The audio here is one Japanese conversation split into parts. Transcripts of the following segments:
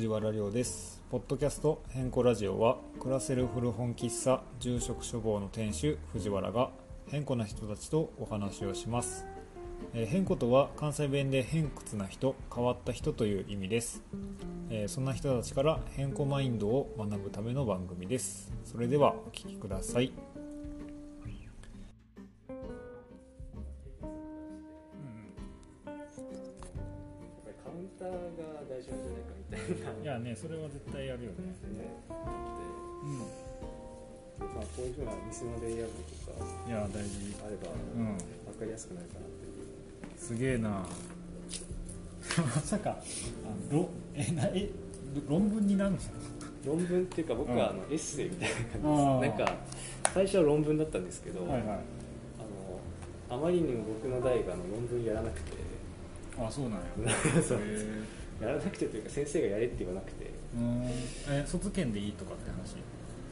藤原亮です。ポッドキャスト変更ラジオは暮らせる古本喫茶住職処方の店主藤原が変更な人たちとお話をします、えー変更とは関西弁で偏屈な人変わった人という意味です、えーそんな人たちから変更マインドを学ぶための番組です。それではお聞きください。カウンターが大事なんじゃないかいな。いやねそれは絶対やるよね。ね、うん。で、まあ、こういうふうな店のレイアウトとかいや大事。あればうん。分かりやすくなるかなっていう。すげえな。まさかあのろえなえ論文になるんですか？論文っていうか僕うんはあのエッセイみたいな感じです。なんか最初は論文だったんですけど、はいはい。あのあまりにも僕の代が論文やらなくて、あそうなんや。そう。へえやらなくてというか先生がやれって言わなくて、うん。え卒検でいいとかって話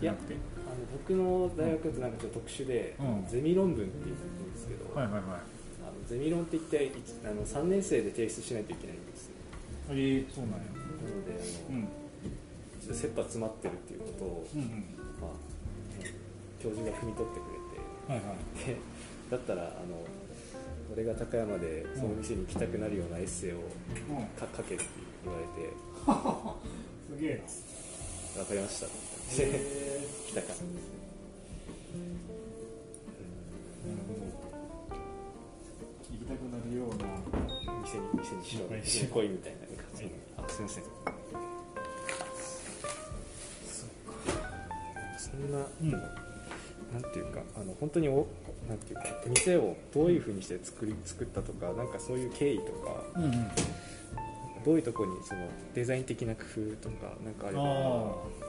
じゃなくて？あの僕の大学ってなんかちょっと特殊で、うん。ゼミ論文って言うんですけど、はいはいはい。あのゼミ論って一体一あの3年生で提出しないといけないんですよ。えー、そうなんや。なのであの、うん。ちょっと切羽詰まってるっていうことを、うんうん。まあ、教授が汲み取ってくれはいはい。てでだったらあの俺が高山でその店に行きたくなるようなエッセイをうん。か書けって言われて。すげえな。分かりました。って言ってへ来た感じですね。行きたくなるような店に店にしろはい店に来いみたいな感じあすいません。そんな、うん。なんていうかあの本当におなんていうか店をどういうふうにして作り作ったとかなんかそういう経緯とかうんうん。どういうところにそのデザイン的な工夫とかなんかあれば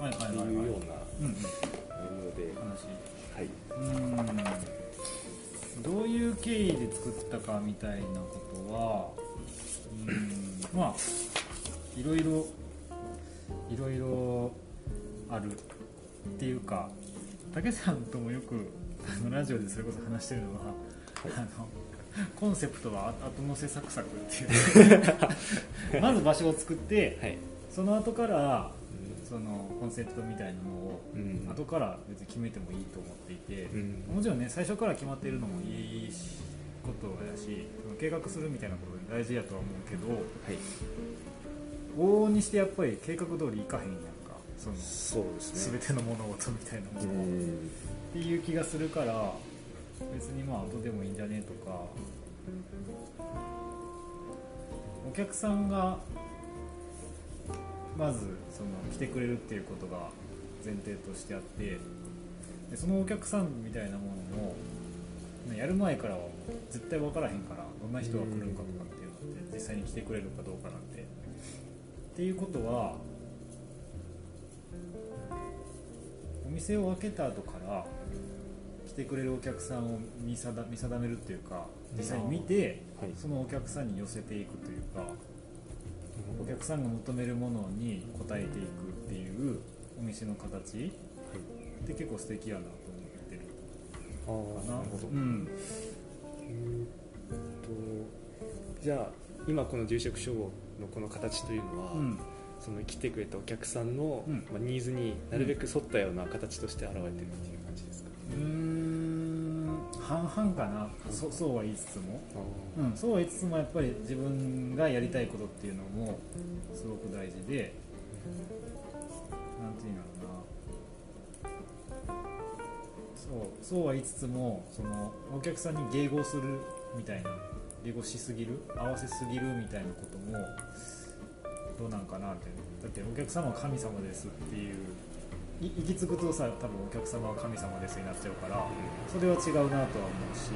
ってはいうようなうんうん。内容で、話はい、うん。どういう経緯で作ったかみたいなことはうんまあいろいろいろいろあるっていうか武さんともよくあのラジオでそれこそ話してるのは、あのコンセプトは後乗せサクサクっていう。まず場所を作ってはい。その後からそのコンセプトみたいなのをうん。後から別に決めてもいいと思っていて、うん。もちろんね最初から決まっているのもいいことやし計画するみたいなこと大事やとは思うけどはい。往々にしてやっぱり計画通りいかへんやんか。そのそうですね。全ての物事みたいなものを、っていう気がするから別にまあ後でもいいんじゃねえとか。お客さんがまずその来てくれるっていうことが前提としてあってでそのお客さんみたいなものもやる前からは絶対分からへんからどんな人が来るんかとかっていうのって実際に来てくれるかどうかなんて。っていうことはお店を開けた後からてくれるお客さんを見定見定めるっていうか実際に見てはい。そのお客さんに寄せていくというかお客さんが求めるものに応えていくっていうお店の形って結構素敵やなと思ってる。ああかな。なるほど、うん。とじゃあ今この住職処方のこの形というのは、うん。その来てくれたお客さんの、うん。まあ、ニーズになるべく沿ったような形として現れてるっていううーん半々かな。そそうは言いつつも。あうん、そうは言いつつもやっぱり自分がやりたいことっていうのもすごく大事でなんていうんだろうな。そうそうは言いつつもそのお客さんに迎合するみたいな迎合しすぎる合わせすぎるみたいなこともどうなんかなって。だってお客様は神様ですっていうい行き着くとさ多分お客様は神様ですになっちゃうからそれは違うなとは思うし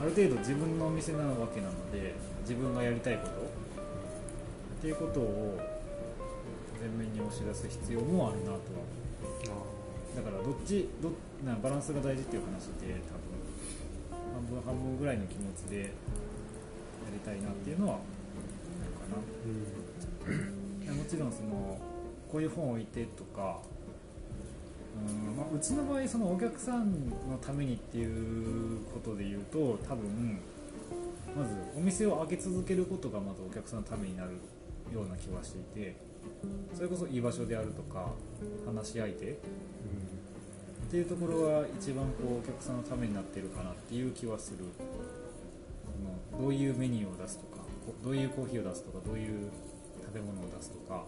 ある程度自分のお店なわけなので自分がやりたいことっていうことを前面に押し出す必要もあるなとは。思うだからどっちどなバランスが大事っていう話で多分半分半分ぐらいの気持ちでやりたいなっていうのはあるかな。いやもちろんそのこういう本を置いてとかうん、まあ、うちの場合そのお客さんのためにっていうことで言うと多分まずお店を開け続けることがまずお客さんのためになるような気はしていてそれこそ居場所であるとか話し相手っていうところは一番こうお客さんのためになってるかなっていう気はする。そのどういうメニューを出すとかどういうコーヒーを出すとかどういう食べ物を出すとか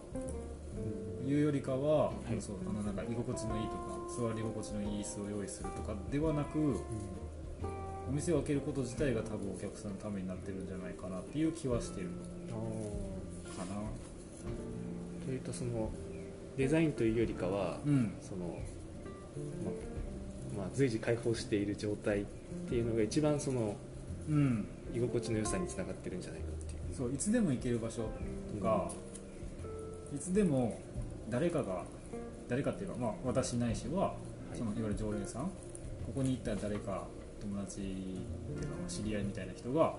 いうよりかは、い。そうあのなんか居心地のいいとか座り心地のいい椅子を用意するとかではなくお店を開けること自体が多分お客さんのためになってるんじゃないかなっていう気はしてるあかな。というとそのデザインというよりかは、うん。そのままあ、随時開放している状態っていうのが一番そのうん。居心地の良さにつながってるんじゃないかっていう。そういつでも行ける場所とか、いつでも誰かが誰かっていうか、まあ、私ないしは、い。そのいわゆる常連さん。ここに行ったら誰か友達っていうかまあ知り合いみたいな人が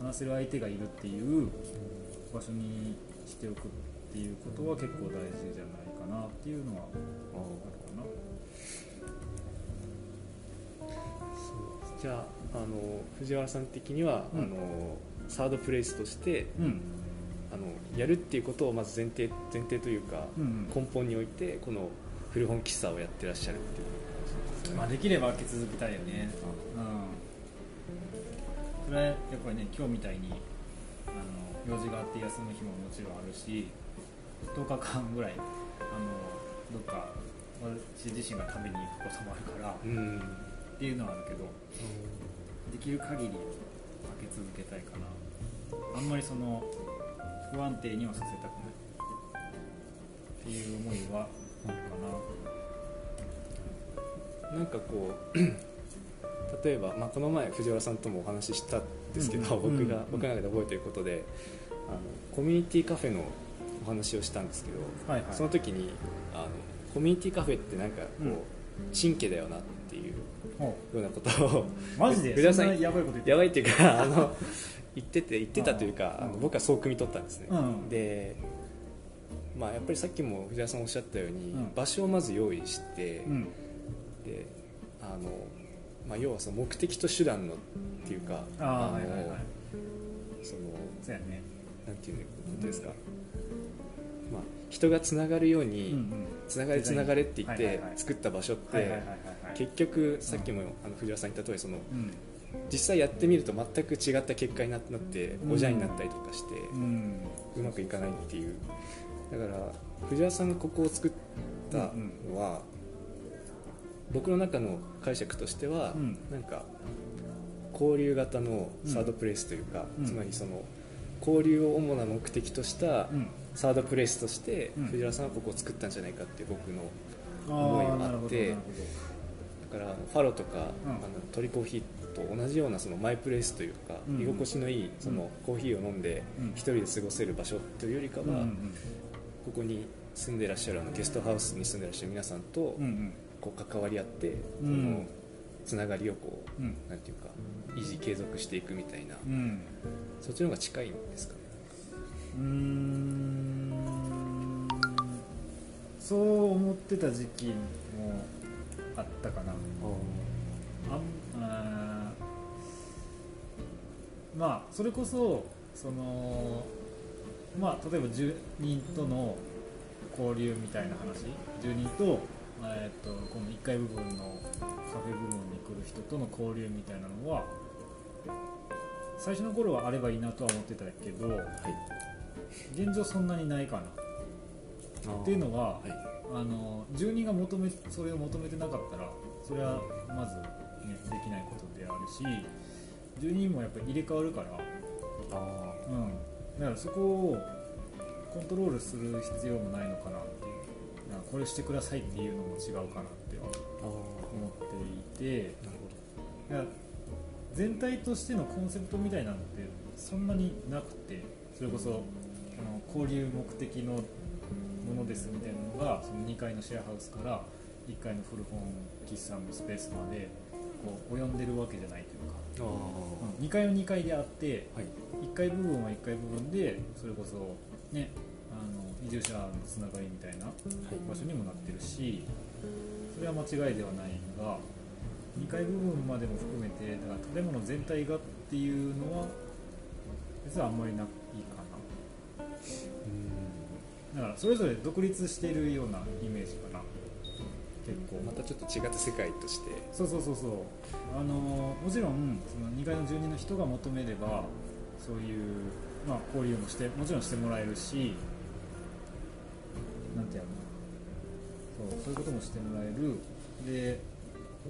話せる相手がいるっていう場所にしておくっていうことは結構大事じゃないかなっていうのはあるかな。じゃああの藤原さん的には、うん。あのサードプレイスとしてうんあのやるっていうことをまず前提前提というか、うん根本においてこの古本喫茶をやってらっしゃるっていう。感じですねまあ、できれば開け続けたいよね、うん、それはやっぱりね今日みたいにあの用事があって休む日ももちろんあるし10日間ぐらいあのどっか私自身が食べに行くこともあるからうん。っていうのはあるけどできる限り開け続けたいかなあんまりその不安定にはさせたくない。っていう思いはあるかな。なんかこう 例えば、まあ、この前藤原さんともお話ししたんですけど、うんうん僕が、うん。僕の中で覚えていることであのコミュニティカフェのお話をしたんですけど、はいはい。その時にあのコミュニティカフェってなんかこう、うん。神経だよなっていうほようなことをうマジで？藤原さんやばいこと言ってやばいっていうかあの言ってて言ってたというかうん。僕はそう汲み取ったんですね、うん。でまあやっぱりさっきも藤原さんおっしゃったように、うん。場所をまず用意して、うん。であの、まあ、要はその目的と手段のっていうかああのはいはいはい。そのそうやね。なんていうことですか、まあ、人がつながるように、うんつながれつながれって言って作った場所って、結局さっきもあの藤原さん言った通りそのうん実際やってみると全く違った結果になってうん。おじゃんになったりとかして、うまくいかないっていう。だから藤原さんがここを作ったのは、僕の中の解釈としては、うん。なんか交流型のサードプレイスというか、うん。つまりその交流を主な目的としたうん。サードプレイスとして、うん。藤原さんはここを作ったんじゃないかって僕のあ思いがあってだからファロとか、うん。あのトリコーヒーと同じようなそのマイプレイスというか、うん。居心地のいいそのコーヒーを飲んでうん。一人で過ごせる場所というよりかは、ここに住んでらっしゃるあのゲストハウスに住んでらっしゃる皆さんとこう関わり合って、うん。そのつながりをこう、うん。なんていうか維持継続していくみたいな、うん。そっちの方が近いんですかね？うーん。そう思ってた時期もあったかなまあそれこそそのまあ例えば10人との交流みたいな話。10人と,、えー、とこの1階部分のカフェ部分に来る人との交流みたいなのは最初の頃はあればいいなとは思ってたけどはい。現状そんなにないかな。っていうのは、はい。あの住人が求めそれを求めてなかったらそれはまず、ね、できないことであるし住人もやっぱり入れ替わるから、あうん、だからそこをコントロールする必要もないのかなっていう。だからこれしてくださいっていうのも違うかなって思っていて。なるほだから全体としてのコンセプトみたいなのってそんなになくて。それこそあの交流目的のものですみたいなのがその2階のシェアハウスから1階の古本喫茶のスペースまでこう及んでるわけじゃないと。いうか、どうん。2階は2階であってああはい。1階部分は1階部分でそれこそねあの移住者のつながりみたいな場所にもなってるしそれは間違いではないが2階部分までも含めてだから建物全体がっていうのは実はあんまりないいかな。うん。だからそれぞれ独立しているようなイメージかな結構またちょっと違った世界として。そうそうそうそう。あのもちろんその2階の住人の人が求めればそういう、まあ、交流もしてもちろんしてもらえるしなんてやるの？そうそういうこともしてもらえる。で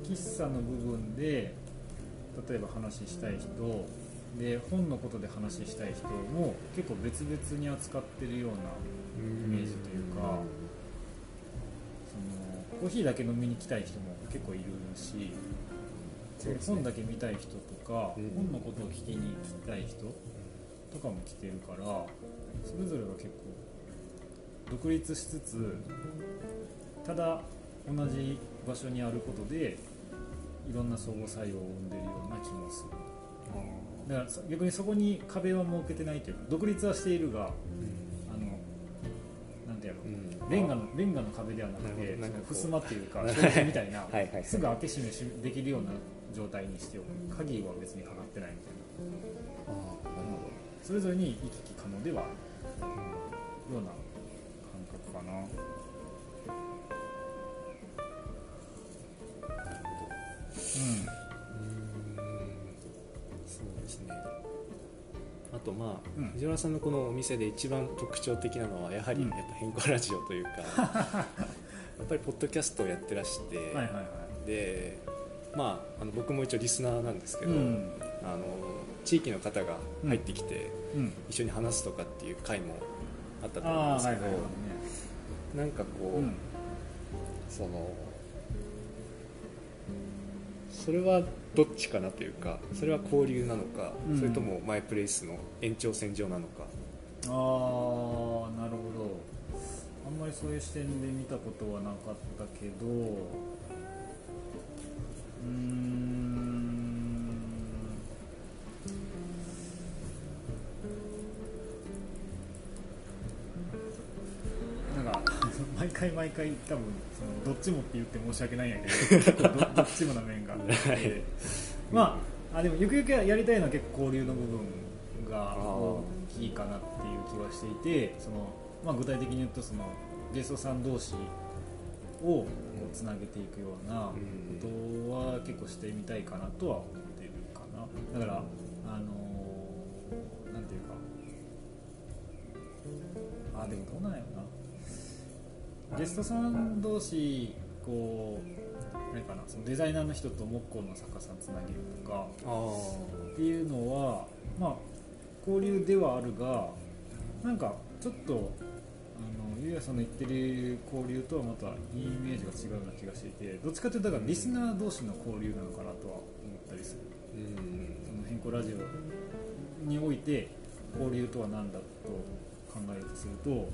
喫茶の部分で例えば話したい人で本のことで話したい人も結構別々に扱ってるようなイメージというかコーヒーだけ飲みに来たい人も結構いるし、ね。本だけ見たい人とか、うん。本のことを聞きに来たい人とかも来てるからそれぞれが結構独立しつつただ同じ場所にあることでいろんな相互作用を生んでるような気もする。だからそ逆にそこに壁は設けてないというか独立はしているがうんレンガのレンガの壁ではなくなてるほどなんかこう。襖っていうか みたいなすぐ開け閉めしできるような状態にしておく鍵は別にかかってないみたいな。ああなるほそれぞれに行き来可能ではある。どような感覚かな。うんとまあ、うん。藤原さんのこのお店で一番特徴的なのはやはりうん。やっぱ変更ラジオというか、やっぱりポッドキャストをやってらして、はいはいはい。でまああの僕も一応リスナーなんですけど、うん。あの地域の方が入ってきて、うん。一緒に話すとかっていう回もあったと思うん。ですけど、はいはいはいねなんかこう、うんそのそれはどっちかなというかそれは交流なのか、うん。それともマイプレイスの延長線上なのか、ああなるほど。あんまりそういう視点で見たことはなかったけどうーん毎回毎回多分そのどっちもって言って申し訳ないんやけど結構どどっちもな面が。あって、はいまああでもゆくゆくやりたいのは結構交流の部分が大きいかなっていう気はしていてその、まあ、具体的に言うとそのゲストさん同士をこうつなげていくようなことは結構してみたいかなとは思ってるかな。だからあのーなんていうか。あでもどうなんやろなゲストさん同士こうあれかなそのデザイナーの人と木工の作家さんつなげるとかあっていうのはまあ交流ではあるがなんかちょっとあのゆうやさんの言ってる交流とはまたいいイメージが違うような気がしていてどっちかというとだからリスナー同士の交流なのかなとは思ったりする。うんその変更ラジオにおいて交流とは何だと考えるとすると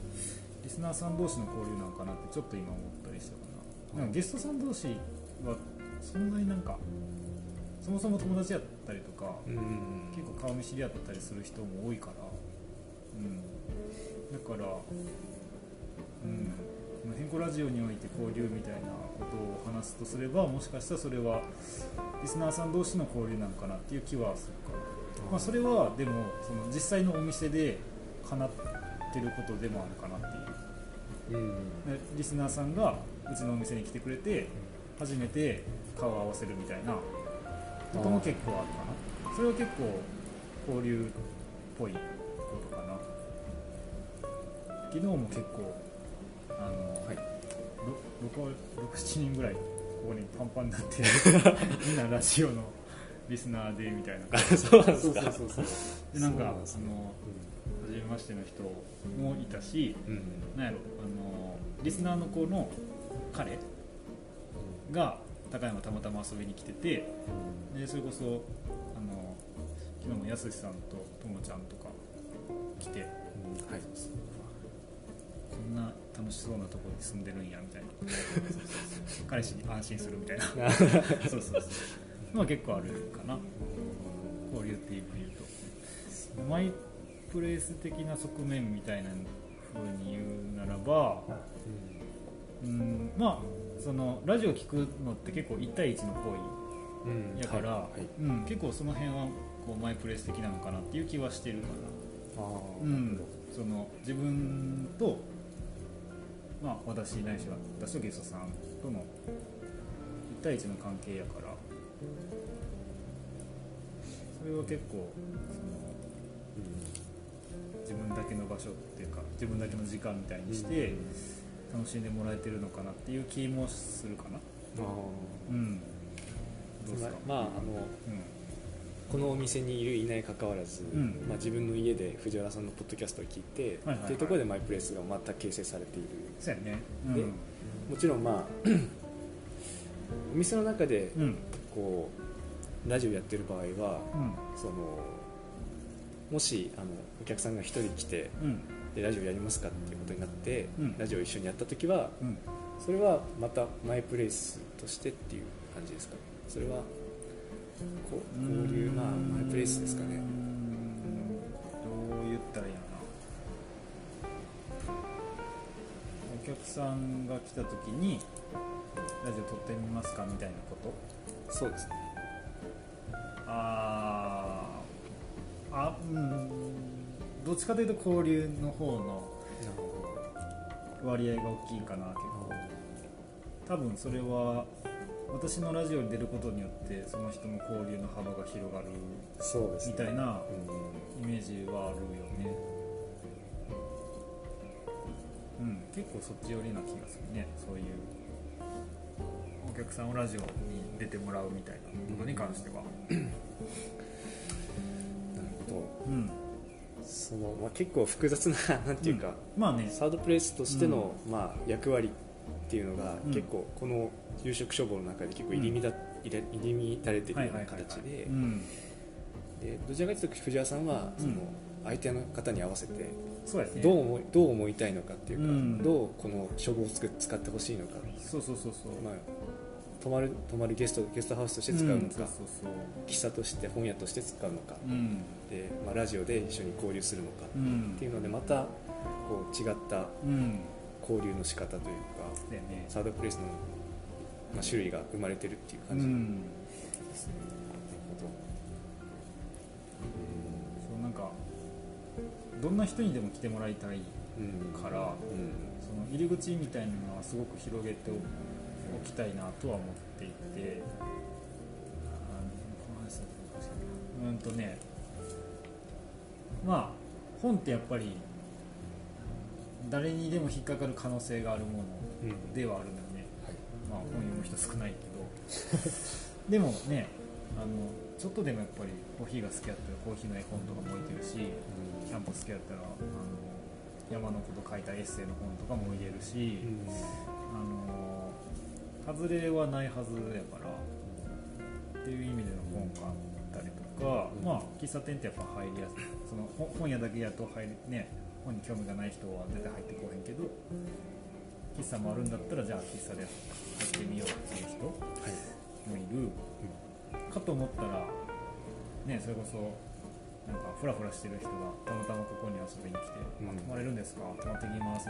リスナーさん同士の交流なのかなってちょっと今思ったりしたかな。なんかゲストさん同士はそんなになんかそもそも友達やったりとかうん。結構顔見知り合ったりする人も多いから、うん、だから、うん、この変更ラジオにおいて交流みたいなことを話すとすればもしかしたらそれはリスナーさん同士の交流なのかなっていう気はするかな、まあ、それはでもその実際のお店で叶ってることでもあるかなっていう。うんでリスナーさんがうちのお店に来てくれて初めて顔を合わせるみたいなことも結構あるかな。それは結構交流っぽいことかな。昨日も結構あの、はい。67人ぐらいここにパンパンになって みんなラジオのリスナーでみたいな。あそうなんですか。そうそうそうそう。でなんかあの初めましての人もいたしうん。なんやろあのリスナーの子の彼が高山たまたま遊びに来ててでそれこそあの昨日もやすしさんとともちゃんとか来てはい。こんな楽しそうなところに住んでるんやみたいな。彼氏に安心するみたいな。そうそうそう。まあ結構あるかな。交流っていう意味で言うと。マイプレイス的な側面みたいな風に言うならばうんまあそのラジオ聞くのって結構1対1の行うん。為やから、はい。はい。うん、結構その辺はこうマイプレイス的なのかなっていう気はしてるかな、うん、その自分とまあ、私ないしは私とゲストさんとの1対1の関係やから。それは結構その自分だけの場所っていうか自分だけの時間みたいにして楽しんでもらえてるのかなっていう気もするかな。あうん。どうですか？まああのうん。このお店にいるいないかかわらず、ん。まあ、自分の家で藤原さんのポッドキャストを聞いて、はいはいはい。っていうところでマイプレイスがまた形成されている。そうやね。うん。でもちろんまあお店の中でうん。こうラジオやってる場合はうん。そのもしあのお客さんが1人来てうん。でラジオやりますかっていうことになって、うん。ラジオ一緒にやった時はうん。それはまたマイプレイスとしてっていう感じですか？それはこう交流まあマイプレイスですかね。うーんどう言ったらいいのかな。お客さんが来た時にラジオ撮ってみますかみたいなこと？そうですね。あーあうん。どっちかというと交流の方の割合が大きいかな結構。多分それは私のラジオに出ることによってその人の交流の幅が広がるみたいなうん。イメージはあるよね。うん。結構そっち寄りな気がするね。そういうお客さんをラジオに出てもらうみたいなことに関しては なるほどうん。その、まあ、結構複雑な なんていうか、まあね。サードプレイスとしての、まあ、役割っていうのが、うん。結構この夕食処方の中で結構入り乱,、入れ入り乱れてるような形で。うん。でどちらかというと藤原さんはそのうん相手の方に合わせてそうですね。どう思いどう思いたいのかっていうか、うん。どうこの処方を使ってほしいのか、そうそうそうそう。まあ、泊まる泊まるゲストゲストハウスとして使うのか、ん。そうそうそう。喫茶として本屋として使うのか、うんでまあ、ラジオで一緒に交流するのかうん。っていうのでまたこう違ったうん。交流の仕方というかだよね。サードプレイスの、まあ、種類が生まれてるっていうう感じ、なるんほそうなんかどんな人にでも来てもらいたいどうんからうん。その入り口みたいなのはすごく広げておきたいなとは思っていて。うんとねまあ本ってやっぱり誰にでも引っかかる可能性があるものうんではあるのよね、はい。まあ、本読む人少ないけど。でもねあのちょっとでもやっぱりコーヒーが好きやったらコーヒーの絵本とかも置いてるしキャンプ好きやったらあの山のこと書いたエッセイの本とかも置いてるし、うんあの外れはないはずやからっていう意味での本があったりとか、うん。まあ喫茶店ってやっぱ入りやすい。その本本屋だけやと入りね本に興味がない人は絶対入ってこへんけど喫茶もあるんだったらじゃあ喫茶で入ってみようっていう人もはい。いる、かと思ったらねそれこそなんかフラフラしてる人がたまたまここに遊びに来て「うん。あ泊まれるんですか？泊まってきます」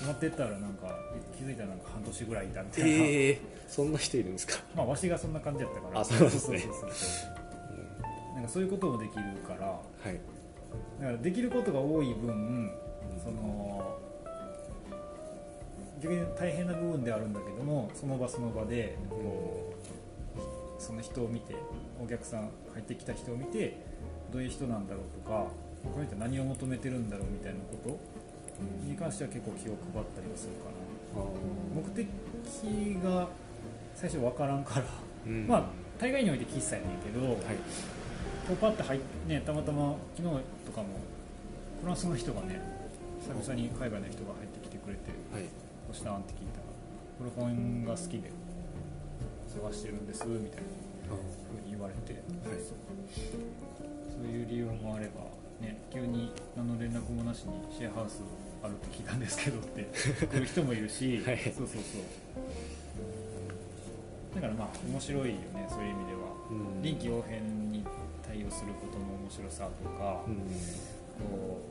泊まってったらなんか気づいたらなんか半年ぐらいいたみたいな、ええそんな人いるんですか？まあわしがそんな感じやったから。あそうですね。そうそうそうそうなんかそういうこともできるからはい。だからできることが多い分その逆に大変な部分ではあるんだけどもその場その場でこうその人を見てお客さん入ってきた人を見てどういう人なんだろうとかこの人は何を求めてるんだろうみたいなことに関しては結構気を配ったりはするかな。目的が最初分からんから、うん。まあ大概において喫茶やねんけど、はいこうパッて入っねたまたま昨日とかもフランスの人がね久々に海外の人が入ってきてくれてはい「どうしたん?」って聞いたら「これ本が好きで探してるんです」みたいなふうに言われて、はい。そういう理由もあれば、ね、急に何の連絡もなしにシェアハウスあるって聞いたんですけどって 来る人もいるし、はい。そうそうそう。だからまあ面白いよねそういう意味では。うん。臨機応変に対応することの面白さとか、うん。こ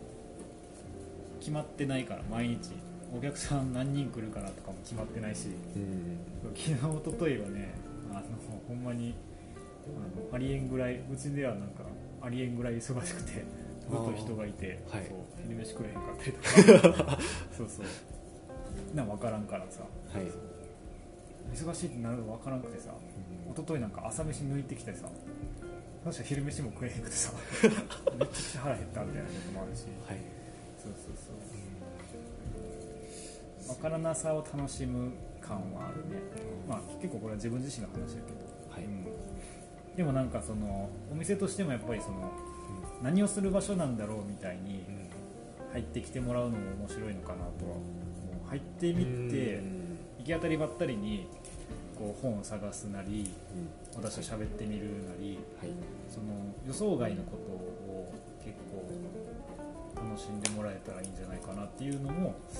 う決まってないから毎日お客さん何人来るかなとかも決まってないしうん。昨日一昨日はねあのほんまにあのありえんぐらいうちではなんかありえんぐらい忙しくてずっと人がいてはい。そう昼飯食えへんかったりとか。そうそう。な分からんからさ。はい。忙しいってなるの分からんくてさ。一昨日なんか朝飯抜いてきてさ確か昼飯も食えへんくてさ。めっちゃ腹減ったみたいなこともあるし。はい。そうそうそう。分からなさを楽しむ感はあるね。まあ結構これは自分自身の話だけど、はい。うん。でもなんかそのお店としてもやっぱりその何をする場所なんだろうみたいに入ってきてもらうのも面白いのかなとは思う。入ってみて行き当たりばったりにこう本を探すなり私と喋ってみるなりはい。その予想外のことを結構楽しんでもらえたらいいんじゃないかなっていうのも一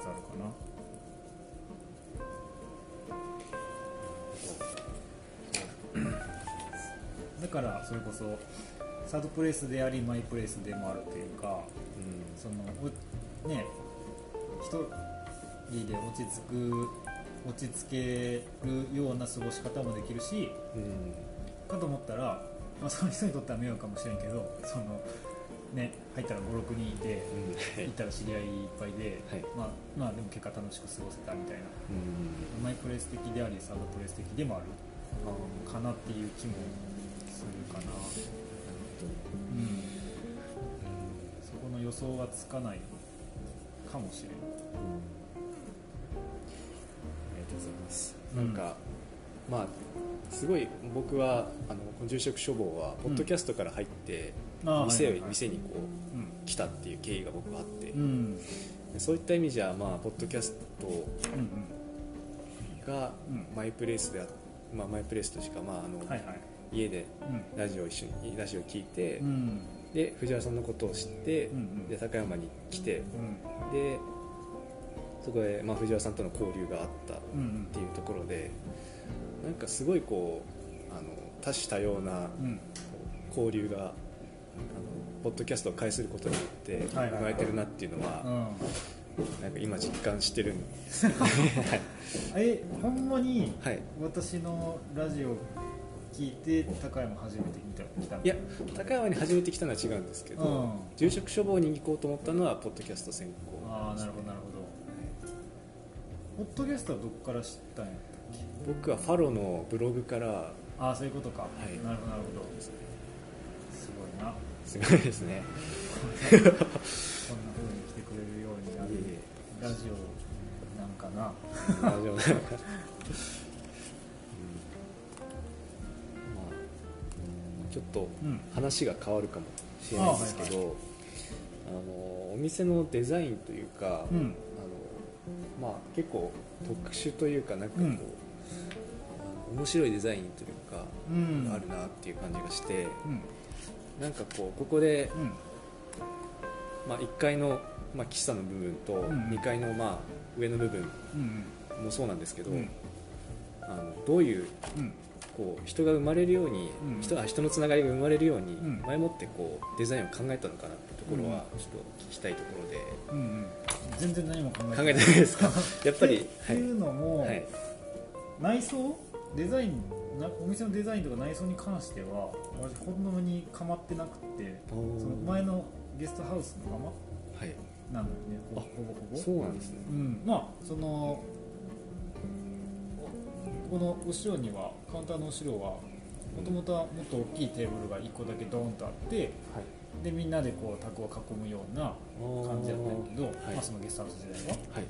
つあるかな。だからそれこそサードプレイスでありマイプレイスでもあるというかそのうね一人で落ち着く落ち着けるような過ごし方もできるしかと思ったら、まあ、その人にとっては迷惑かもしれんけどその、ね、入ったら56人いて行ったら知り合いいっぱいで、はい。まあ、まあでも結果楽しく過ごせたみたいな。マイプレイス的でありサードプレイス的でもある？かなっていう気もするかな、うん、そこの予想がつかないかもしれん。ありがとうございます、うん。なんかまあすごい僕はあのこの住職処方はポッドキャストから入って、あー店,、はいはいはい。店にこううん。来たっていう経緯が僕はあって、そういった意味じゃまあポッドキャストうんがうん。マイプレイスであ、まあ、マイプレイスとしか、まああのうんはいはい。家でうん。ラジオを一緒にラジオを聞いて、うん。で藤原さんのことを知って、うんうん。で高山に来てうん。でそこで、まあ、藤原さんとの交流があったっうんうんていうところでなんかすごいこうあの多種多様なうん。交流があのポッドキャストを介することによって生はいはいはい。まれてるなっていうのうはん。なんか今実感してるんですけどね えほんまにはい。私のラジオ聞いて高山初めて見た来たの。いや高山に初めて来たのは違うんですけど、うん。住職処方に行こうと思ったのはポッドキャスト専攻。ああなるほどなるほどポッドキャストはどこから知ったんやったっけ？僕はファロのブログからああそういうことか、い。なるほどなるほど。すごいな。すごいですね。こんな風に来てくれるようになる。ラジオなんかな。え大丈夫うん。まあちょっとうん。話が変わるかもしれないんですけどあ、あはいのお店のデザインというか、うんまあ、結構特殊というかなんかこう、うん。面白いデザインというか、うん。あるなっていう感じがしてうん。なんかこうここで、うん。まあ、1階の、まあ、喫茶の部分とうん。2階の、まあ、上の部分うんもそうなんですけど、うん。あのどういううん。こう人が生まれるように、うん。人あ人のつながりが生まれるように、ん。前もってこうデザインを考えたのかなってところはちょっと聞きたいところで、うんうん全然何も考え考えてないですか？やっぱりっていうのも、はい。内装？デザインなお店のデザインとか内装に関しては私ほんのに構ってなくてその前のゲストハウスのまはい。まなのよね。ほぼほぼそうなんですね。うん、まあそのこの後ろにはカウンターの後ろはもともとはもっと大きいテーブルが1個だけドーンとあってはいでみんなでこう卓を囲むような感じだったんやけど、はい。まあ、そのゲストハウス時代は、はい。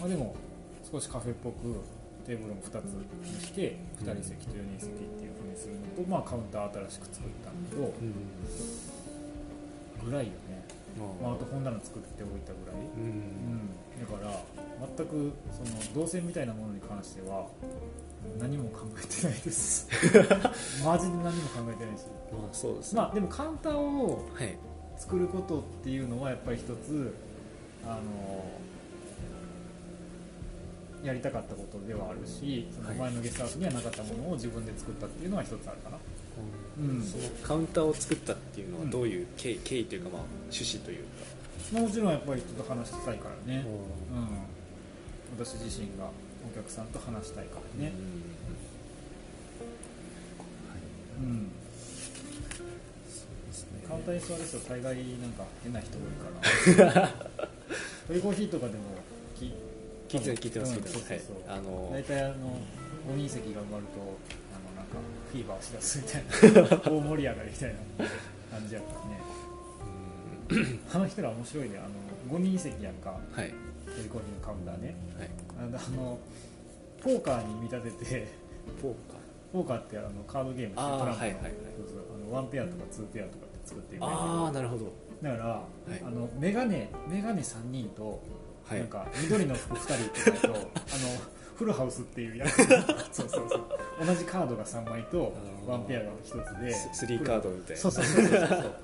まあ、でも少しカフェっぽくテーブルも2つにして2人席と4人席っていうふうにするのと、まあ、カウンター新しく作ったんだけどうんぐらいよね、まあ、ああと本棚作っておいたぐらい、ううんん、だから全くその動線みたいなものに関しては何も考えてないです。マジで何も考えてないしまあそうですね、まあでもカウンターをはい作ることっていうのはやっぱり一つあのやりたかったことではあるしその前のゲストハウスにはなかったものを自分で作ったっていうのは一つあるかな、うん。そのカウンターを作ったっていうのはどういう経緯,、経緯というか、まあ、趣旨というか、まあ、もちろんやっぱり人と話したいからね、ううん、私自身がお客さんと話したいからね、うん、カウンターに座る人大概なんか変な人多いから。トリコーヒーとかでもき聞いてます聞いてます聞いてます、うんそうそうそう。はい。あの大体あの5人席が埋まるとあのなんかフィーバーしだすみたいな。大盛り上がりみたいな感じやったね あの人ら面白いね。あの5人席やんか。はい。はいテレコーヒーのカウンターね。あのあのポーカーに見立ててポーポーカーってあのカードゲームあートランプのはいはいはい。あのワンペアとかツーペアとかって作ってるカーああなるほど。だから、い。あのメガネメガネ3人と、はい。なんか緑の服2人とかと あのフルハウスっていうやつ。そうそうそう。同じカードが3枚とワンペアが1つでススリーカードみたいな。そうそうそうそうそう。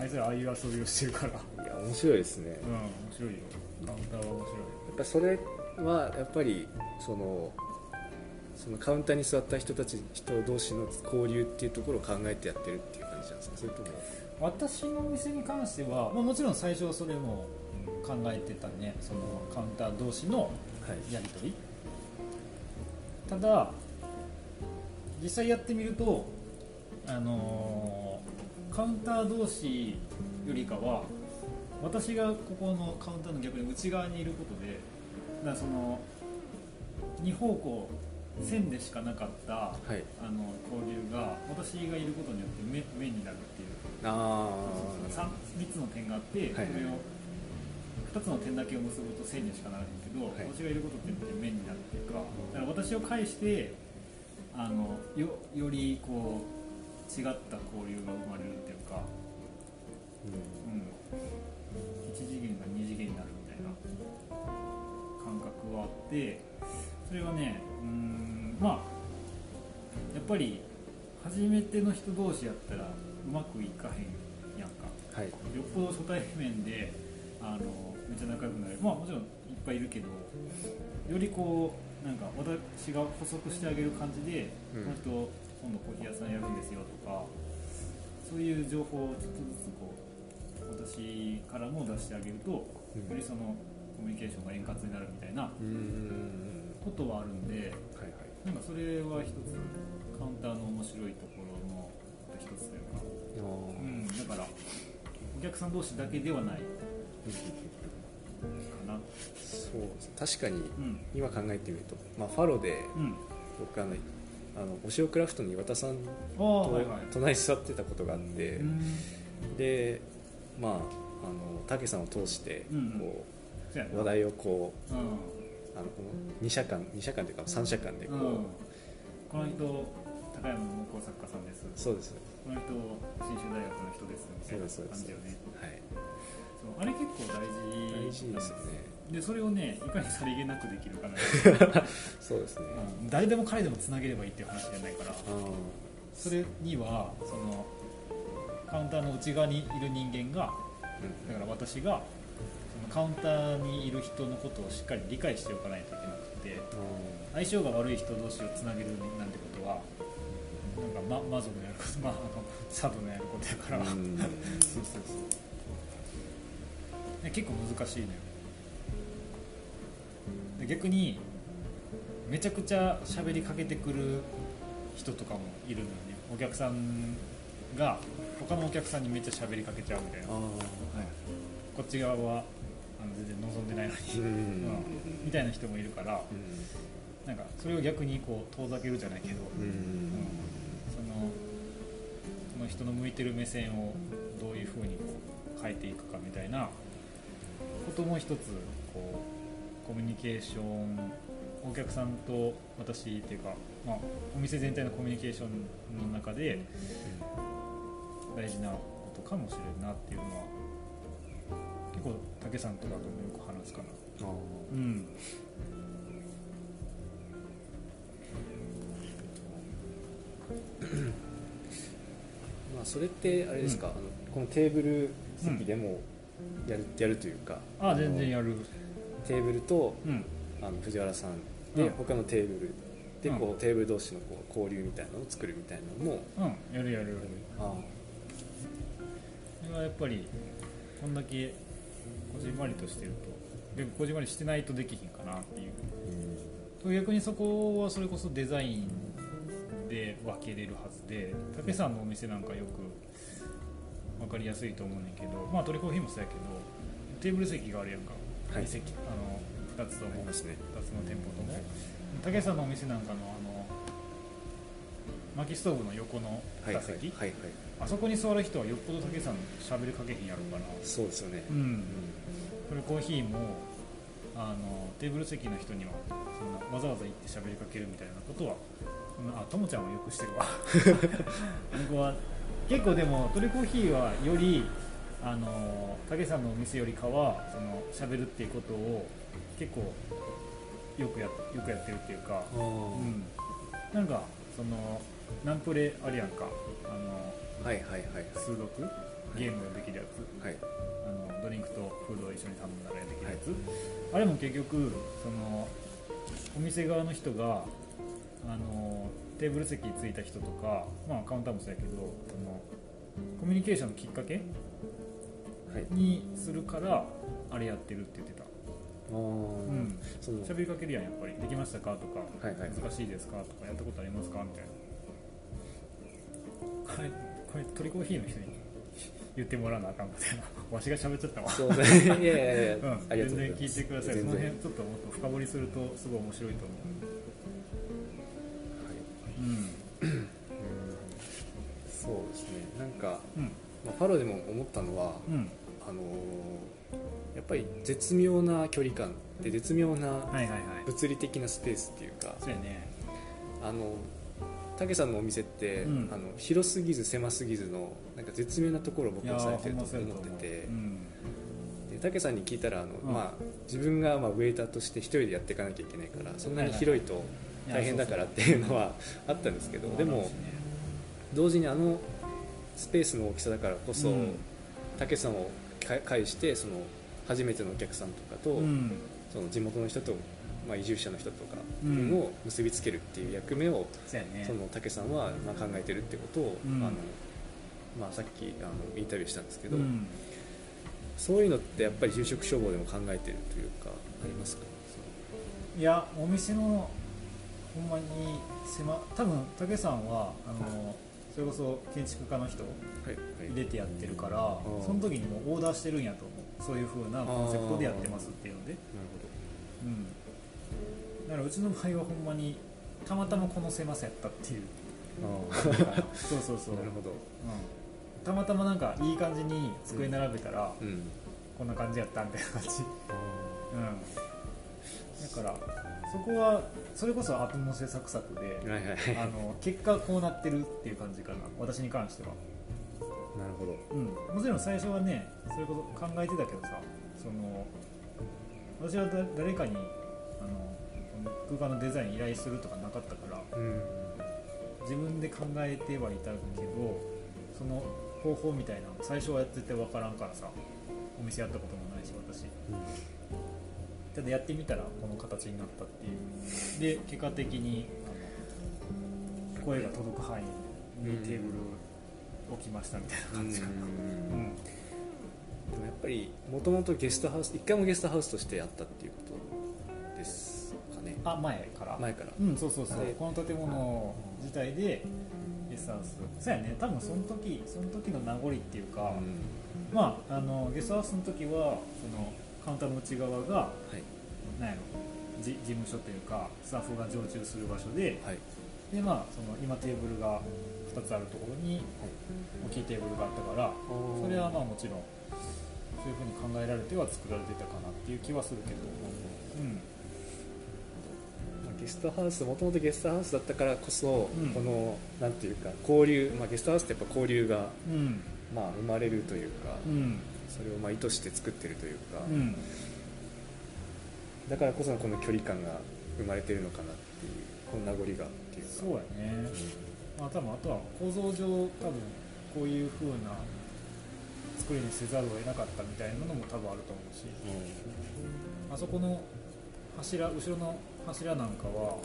あいつらああいう遊びをしてるから。いや面白いですね。うん面白いよ。カウンターは面白いやっぱそれはやっぱりそのそのカウンターに座った人たち人同士の交流っていうところを考えてやってるっていう感じなんですか？それとも私のお店に関しては、まあ、もちろん最初はそれも考えてたね。そのカウンター同士のはい。やり取り。ただ実際やってみるとあのーカウンター同士よりかは私がここのカウンターの逆に内側にいることでだその2方向線でしかなかったはい。あの交流が私がいることによって目目になるっていう。あ 3, 3つの点があって、はい。それを2つの点だけを結ぶと線にしかならへんけど、はい。私がいることって面になるっていうかだから私を介してあのよよりこう違った交流が生まれるっていうか、うん、1次元が2次元になるみたいな感覚はあってそれはねうーんまあやっぱり初めての人同士やったらうまくいかへんやんか。はい。よっぽど初対面であのめっちゃ仲良くなる。まあもちろんいっぱいいるけどよりこうなんか私が補足してあげる感じで、うん。この人今度コーヒー屋さんやるんですよとかそういう情報をちょっとずつこう私からも出してあげると、うん。よりそのコミュニケーションが円滑になるみたいなことはあるんではいはい。なんかそれは一つカウンターの面白いところの一つというか、うん、だからお客さん同士だけではないかな。そう確かにうん。今考えてみると、まあ、ファロでうん。僕あのあのお塩クラフトの岩田さんとはいはい。隣に座ってたことがあって、うん。でまああの武さんを通してうんうん。うやなう話題をこううん。あのこの2社間2社間というか3社間でこう、うん。この人高山の木工作家さんです。そうです。この人信州大学の人ですみたいな感じよね。はい。そうあれ結構大事。大事。ですよねでそれをねいかにさりげなくできるかな、そうですね、うん。誰でも彼でもつなげればいいっていう話じゃないから。あそれにはそのカウンターの内側にいる人間がーだから私がカウンターにいる人のことをしっかり理解しておかないといけなくてうん。相性が悪い人同士をつなげるなんてことはなんか、ま、マゾのやること、まあ、あのサブのやることやから、うん。そうそうそうで結構難しいのよ。で逆にめちゃくちゃ喋りかけてくる人とかもいるのよね。お客さんが他のお客さんにめっちゃ喋りかけちゃうみたいな、あはい。こっち側はあの全然望んでないのに、ーうん。うんみたいな人もいるからなんかそれを逆にこう遠ざけるじゃないけど、うん。うん。そのその人の向いてる目線をどういうふうにこう変えていくかみたいなことも一つこうコミュニケーションお客さんと私っていうか、まあ、お店全体のコミュニケーションの中で大事なことかもしれんなっていうのは結構武さんとかともよく話すかな。うん。まあ、それってあれですか、あのこのテーブル席でもやる,、やるというか。あ全然るやる。テーブルとうん。あの藤原さんで、うん。他のテーブルでこう、うん。テーブル同士のこう交流みたいなのを作るみたいなのも。うん。やるやるあ。それはやっぱりこんだけこじんまりとしてると。でもこじんまりしてないとできひんかなっていう。と逆にそこはそれこそデザインで分けれるはずで武さんのお店なんかよく分かりやすいと思うねんけどまあトリコーヒーもそうやけどテーブル席があるやんか、はい。席あの2つともね。2つの店舗とも武さんのお店なんかのあの薪ストーブの横のはいはい。座席、はいはい。あそこに座る人はよっぽど武さん喋りかけへんやろうから。そうですよね。ううんんこれコーヒーもあのテーブル席の人にはそんなわざわざ行って喋りかけるみたいなことはあともちゃんはよくしてるわ。僕は結構でもトリコーヒーはよりあの武さんのお店よりかはその喋るっていうことを結構よくやよくやってるっていうか、うん、なんかそのナンプレあるやんか。あのはいはいはいはい。数読ゲームできるやつ。はいドリンクとフードを一緒に頼んだらできるやつ、あれも結局そのお店側の人があのテーブル席に着いた人とか、まあ、カウンターもそうやけどそのコミュニケーションのきっかけはい。にするからあれやってるって言ってた、あー。うん、その喋りかけるやんやっぱり。できましたかとか、はいはい。難しいですかとかやったことありますかみたいな。これこれトリコーヒーの人に言ってもらわなあかんみたいな。わしが喋っちゃったわ。そうですね。いやいやいや、うん、ありがとうございます。全然聞いてください。その辺ちょっともっと深掘りするとすごい面白いと思ううんそうですね。なんか、うん。まあ、ファロでも思ったのは、うん。あのーやっぱり絶妙な距離感で絶妙なはいはいはい。物理的なスペースっていうか、そうやね。あの武さんのお店って、うん。あの広すぎず狭すぎずのなんか絶妙なところを僕はされてると思ってて。うん。で武さんに聞いたらあの、うん。まあ、自分がまあウェイターとして一人でやっていかなきゃいけないからそんなに広いと大変だからっていうのは あったんですけどでも同時にあのスペースの大きさだからこそ、うん。武さんをか介してその初めてのお客さんとかと、うん。その地元の人と、まあ、移住者の人とかうん。を結びつけるっていう役目を、そうやね。その武さんはまあ考えてるってことを、うん。あのまあ、さっきあのインタビューしたんですけど、うん。そういうのってやっぱり住職消防でも考えてるというかありますか？いやお店のほんまに狭多分武さんはあのそれこそ建築家の人はいはい。入れてやってるからー。その時にもうオーダーしてるんやと思う。そういう風なコンセプトでやってますっていうので。なるうんだからうちの場合はほんまにたまたまこの狭さやったっていう。そうそうそう、あなるほど。うん、たまたまなんかいい感じに机並べたら、うん。こんな感じやったみたいな感じ。うん。だからそこはそれこそ後乗せサクサクではいはいあの結果こうなってるっていう感じかな。私に関しては、なるほど。うん、もちろん最初はねそういうこと考えてたけどさその私はだ誰かにあの空間のデザイン依頼するとかなかったからうん自分で考えてはいたけどその方法みたいなの最初は絶対分からんからさお店やったこともないし私。ただやってみたらこの形になったっていう。で結果的にあの声が届く範囲にテーブル置きましたみたいなうん感じかな、でうん。もやっぱりもともとゲストハウス一回もゲストハウスとしてやったっていうことあ前から。前から。うんそうそうそう、はいこの建物自体でゲストハウス。そうやね。多分その時その時の名残っていうか、うん。まああのゲストハウスの時はそのカウンターの内側がはい。なんやろ。じ事務所というかスタッフが常駐する場所ではい。でまあその今テーブルが2つあるところに大きいテーブルがあったからそれはまあもちろんそういうふうに考えられては作られてたかなっていう気はするけどストハウスもともとゲストハウスだったからこそ、うん。このなんていうか交流、まあ、ゲストハウスってやっぱ交流が、うん。まあ、生まれるというか、うん。それをまあ意図して作ってるというか、うん。だからこそのこの距離感が生まれてるのかなっていうこの名残がっていうか。そうやね。まあ多分あとは構造上多分こういう風な作りにせざるを得なかったみたいなのも多分あると思うし。あそこの柱後ろの柱なんかは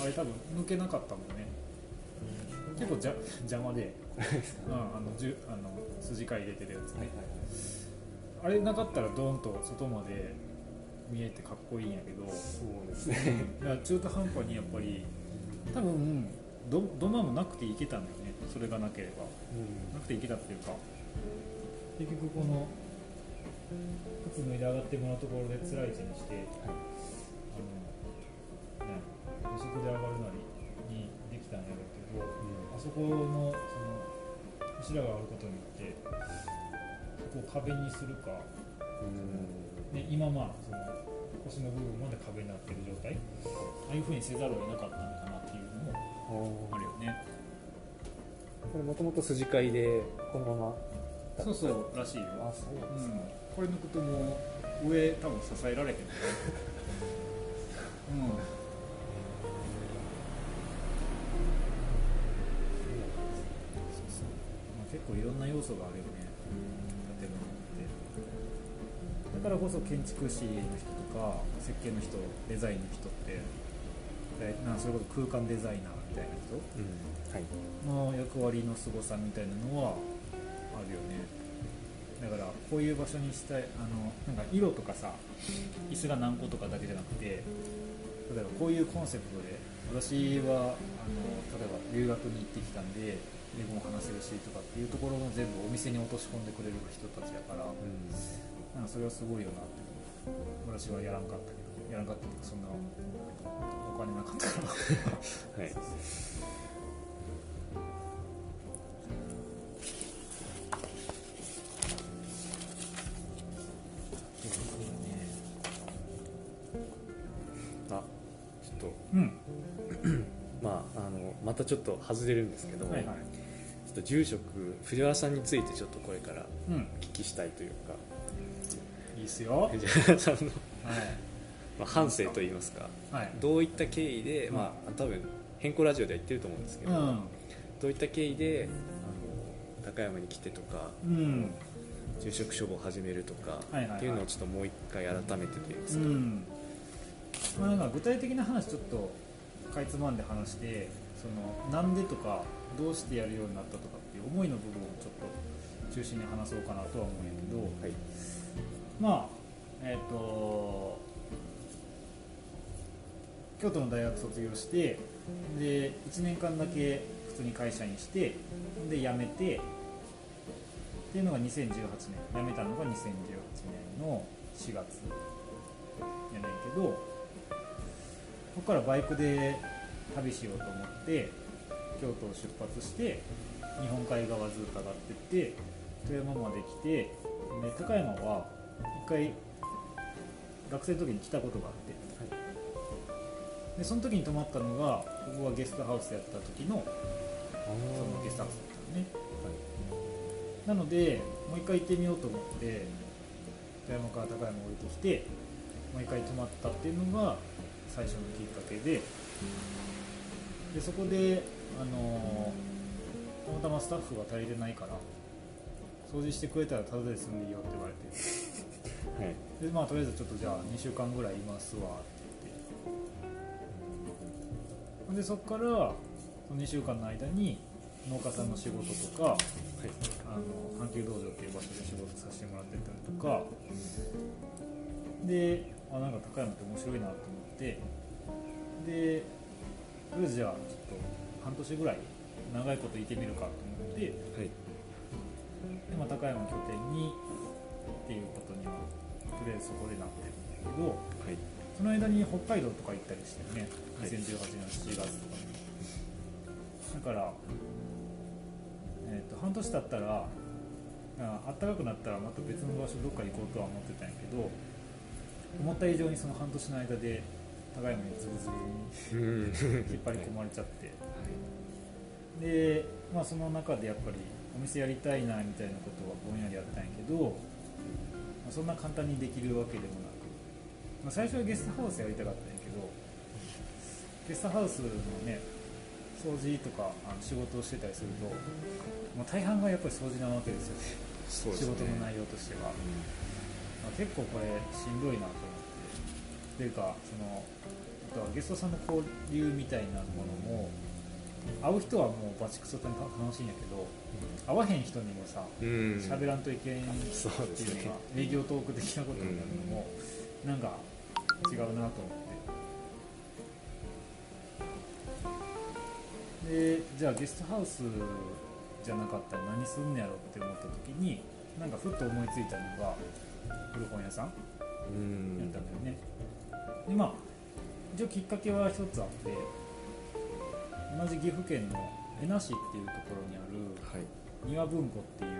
あれ多分抜けなかったもんね。結構じゃ邪魔で、うん、あのじゅあの筋貝入れてるやつね。あれなかったらドーンと外まで見えてかっこいいんやけど。そうですね。いや中途半端にやっぱり多分ど土間もなくていけたんだよね。それがなければ。なくていけたっていうか。結局この靴脱いで上がってもらうところで辛い位置にして予測で上がるなりにできたんやろうけど、あそこのその柱があることによってそこを壁にするか、うん。ね、今まあその腰の部分まで壁になってる状態ああいうふうにせざるを得なかったのかなっていうのもあるよね。これもともと筋交いでこのまま。そうそうらしいよ。あそう、うん、これのことも上多分支えられへん 素があるよね。建物って。だからこそ建築士の人とか設計の人デザインの人ってでなそれこそ空間デザイナーみたいな人うん。はい。の役割の凄さみたいなのはあるよね。だからこういう場所にしたいあのなんか色とかさ椅子が何個とかだけじゃなくて例えばこういうコンセプトで私はあの例えば留学に行ってきたんで英語も話せるしとかっていうところも全部お店に落とし込んでくれる人たちやからなんかそれはすごいよなって私はやらんかったけどやらんかったけどそんなお金なかったから。はい。ちょっと外れるんですけど、はいはい。ちょっと住職藤原さんについてちょっとこれからうん。お聞きしたいというか。いいっすよ。藤原さんの、はい。まあ、半生といいますかはい。どういった経緯で、うん。まあ多分変更ラジオでは言ってると思うんですけど、うん。どういった経緯であの高山に来てとかうん。住職処方を始めるとか、はいはいはい。っていうのをちょっともう一回改めてといいますか、うん。まあ、なんか具体的な話ちょっとかいつまんで話してそのなんでとかどうしてやるようになったとかっていう思いの部分をちょっと中心に話そうかなとは思うんやけどはい。まあえっ、と京都の大学卒業してで1年間だけ普通に会社にしてで辞めてっていうのが2018年。辞めたのが2018年の4月やねんけどここからバイクで旅しようと思って京都を出発して日本海側ずっと上がってって富山まで来てで高山は一回学生の時に来たことがあって、でその時に泊まったのがここがゲストハウスやった時のそのゲストハウスだったのね。なのでもう一回行ってみようと思って富山から高山降りてきてもう一回泊まったっていうのが最初のきっかけででそこで、あのーたまたまスタッフが足りてないから掃除してくれたらタダで済んでいいよって言われて。はい。でまあとりあえずちょっとじゃあ2週間ぐらいいますわって言って。でそこからその2週間の間に農家さんの仕事とかあの阪急道場っていう場所で仕事させてもらってたりとか。であなんか高山って面白いなと思って。でとりあえずじゃあちょっと半年ぐらい長いこといてみるかと思ってはい。で、まあ、高山拠点にっていうことにはとりあえずそこでなってるんだけどはい。その間に北海道とか行ったりしてねはい。2018年の7月とかに。だから、えー、と半年経ったらあ暖かくなったらまた別の場所どっか行こうとは思ってたんやけど思った以上にその半年の間で高山にズブズブにうん引っ張り込まれちゃって、で、まあ、その中でやっぱりお店やりたいなみたいなことはぼんやりやったんやけど、まあ、そんな簡単にできるわけでもなく、まあ、最初はゲストハウスやりたかったんやけどゲストハウスのね掃除とかあの仕事をしてたりすると、まあ、大半がやっぱり掃除なわけですよね。ね。仕事の内容としては、まあ、結構これしんどいなと思っていうかそのあとはゲストさんの交流みたいなものも会う人はもうバチクソと楽しいんやけど会わへん人にもさうん。喋らんといけんっていうのが営業トーク的なことになるのもなんか違うなと思って。でじゃあゲストハウスじゃなかったら何すんねやろって思った時になんかふっと思いついたのが古本屋さんうん。やったんだよね、でまあ一応きっかけは一つあって同じ岐阜県の江那市っていうところにあるはい。庭文庫っていう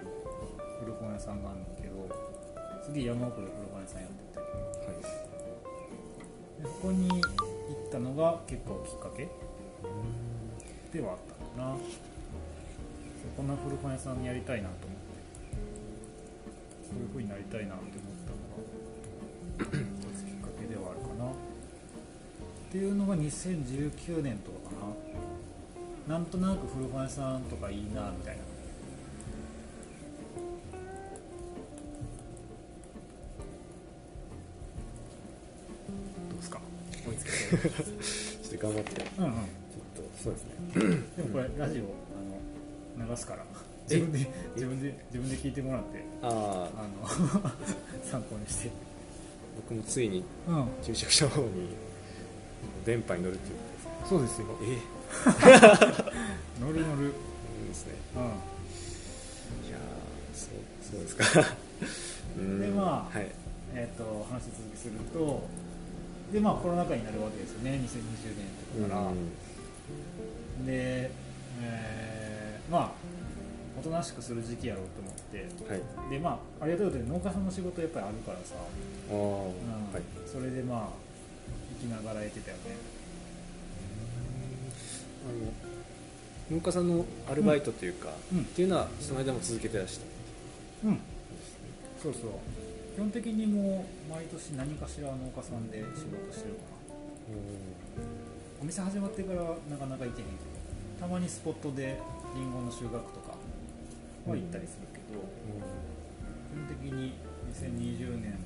古本屋さんがあるんだけどすげえ山奥で古本屋さんやってて。はい。でそこに行ったのが結構きっかけではあったかな。こんな古本屋さんやりたいなと思ってそういう風になりたいなって思ったのが っていうのが2019年とかかな。なんとなく古本屋さんとかいいなみたいな。どうですか？追いつけてちょっと頑張って。ちょっうん。うんとそうですね。でもこれラジオあの流すから。自分で自分で自分で聞いてもらって。あああの 参考にして。僕もついにうん。住職者の方に電波に乗るっていうこそうですよとですね乗る乗る。ええいいですね。ういやーそうそうですか。うんでまあはい。んえっ、と話続きするとでまあコロナ禍になるわけですよね。2020年とかから、で、えーまあおとなしくする時期やろうと思って。はい。でまあありがたいことに農家さんの仕事やっぱりあるからさ、ああ、うん。はい。それでまあ生きながらえてたよね。あの農家さんのアルバイトというか、うん。っていうのはその間も続けてらした。うん。そうそう。基本的にもう毎年何かしら農家さんで仕事してるかな。お店始まってからなかなか行けへんけどたまにスポットでリンゴの収穫とかは行ったりするけど、基本的に2020年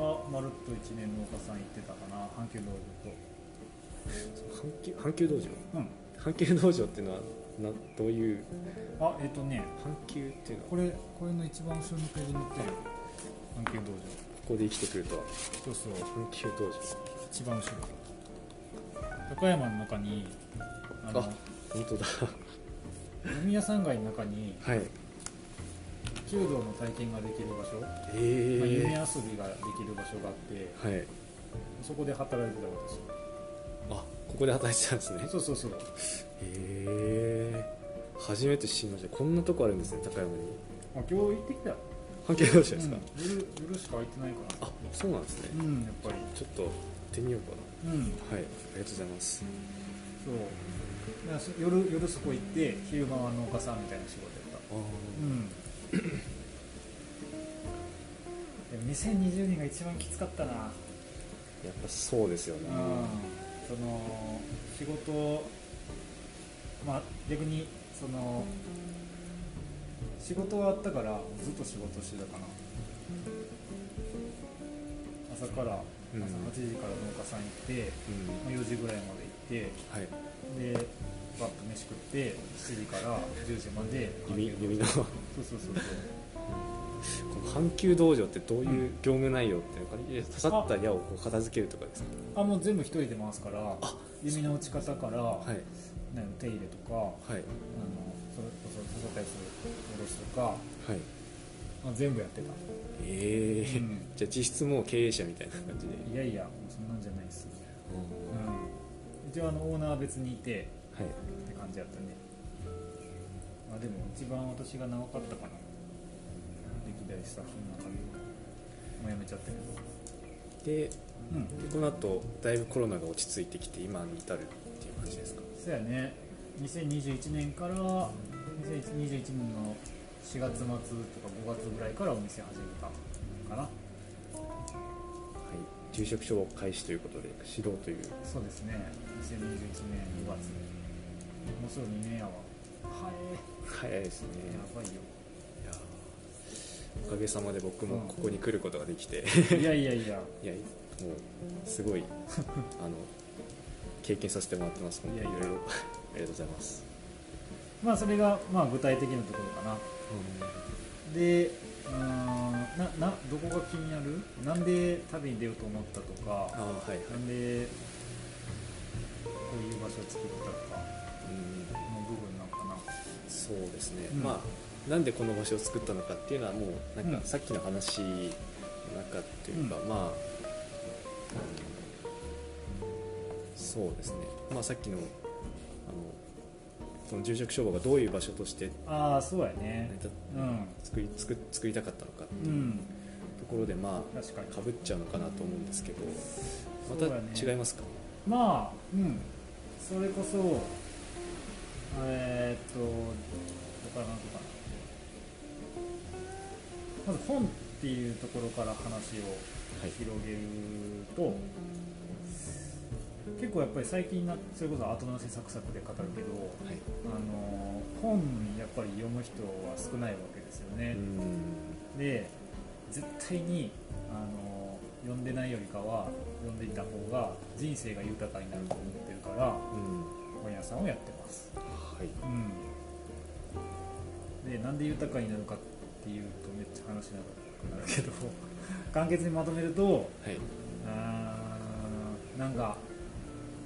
はまるっと1年農家さん行ってたかな阪急農阪急阪急道場？場とうん。阪急道場っていうのはなどういう？あえっ、とね。阪急っていうのは？これこれの一番後ろのページに載ってるよ。阪急道場。ここで生きてくるとは？そうそう。阪急道場。一番後ろ。高山の中にあのあ本当だ。飲み屋さん街の中にはい弓道の体験ができる場所、まあえ夢遊びえができる場所があってはい。そこで働いてた私あここで働いてたんですね。そうそうそう。へえ初めて知りました。こんなとこあるんですね高山に。あ今日行ってきた。よ、阪急道場ですか、うん、夜夜しか空いてないから。あそうなんですね、うんやっぱり。ちょっと行ってみようかうん。なはいありがとうございます。そう。だからそ夜夜そこ行って昼間は農家さんみたいな仕事やった。あうん2020年が一番きつかったな。やっぱそうですよね、その仕事まあ逆にその仕事はあったからずっと仕事してたかな。朝からうん。朝8時から農家さん行って、うん。まあ、4時ぐらいまで行ってはい。でバッと飯食って7時から10時まで。弓弓の。こそうそうそうそう。の阪急道場ってどういう業務内容っていうのかね刺さった矢をこう片付けるとかですか？あもう全部一人で回すから弓の打ち方から、はい。なんか手入れとかはい。あのそれこそ刺さったやつ戻すとか、はい。まあ、全部やってた。ええ。うん。じゃあ実質もう経営者みたいな感じで。いやいやもうそんなんじゃないっす、うん、一応あのオーナーは別にいてはい。って感じやったね。まあでも一番私が長かったかな。歴代スタッフの中ではも。う辞めちゃったけどでうん。でこの後だいぶコロナが落ち着いてきて今に至るっていう感じですか？そうやね。2021年から2021年の4月末とか5月ぐらいからお店始めたかな。はい。住職証開始ということで指導という。そうですね。2021年2月もうすぐ2年やわ。は早いですね。えやばいよ。いやーおかげさまで僕もここに来ることができて、いやいやいや。いやもうすごいあの経験させてもらってますいやいろいろ。ありがとうございます、まあそれがまあ具体的なところかな。でうーんななどこが気になる？なんで旅に出ようと思ったとあか。あはいはい。なんでこういう場所を作ったとかそうですね、うん。まあなんでこの場所を作ったのかっていうのはもうなんうん。かさっきの話の中というか、うまあ、うん。そうですね。まあさっきのあのその住職消防がどういう場所としてああそうやね。うん。作り作作りたかったのかっていううん。ところでまあ確かぶっちゃうのかなと思うんですけどまた違いますか、まあうん。それこそえーっとどこからなんとかなまず本っていうところから話をはい。広げると、結構やっぱり最近なそれこそ後出しサクサクで語るけどはい。あの本やっぱり読む人は少ないわけですよね、うん。で絶対にあの読んでないよりかは読んでいた方が人生が豊かになると思ってるからうん。本屋さんをやってます、はい。うん、でなんで豊かになるかっていうとめっちゃ話長くなるけど 簡潔にまとめるとはい。あーなんか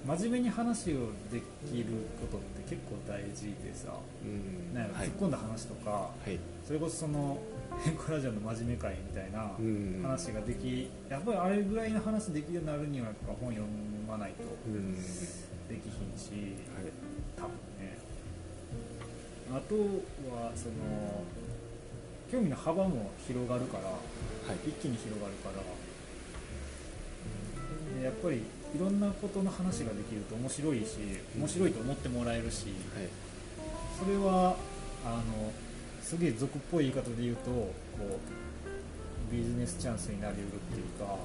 真面目に話をできることって結構大事でさ。うん。なんやろはい。突っ込んだ話とか、はい。それこそその変更ラジオの真面目会みたいなうん。話ができ、やっぱりあれぐらいの話できるようになるにはやっぱ本読まないとうん。できひんし、はい。多分ねあとはその興味の幅も広がるからはい。一気に広がるから。でやっぱりいろんなことの話ができると面白いし面白いと思ってもらえるし、はい。それはあのすげえ俗っぽい言い方で言うとこうビジネスチャンスになりうるっていうか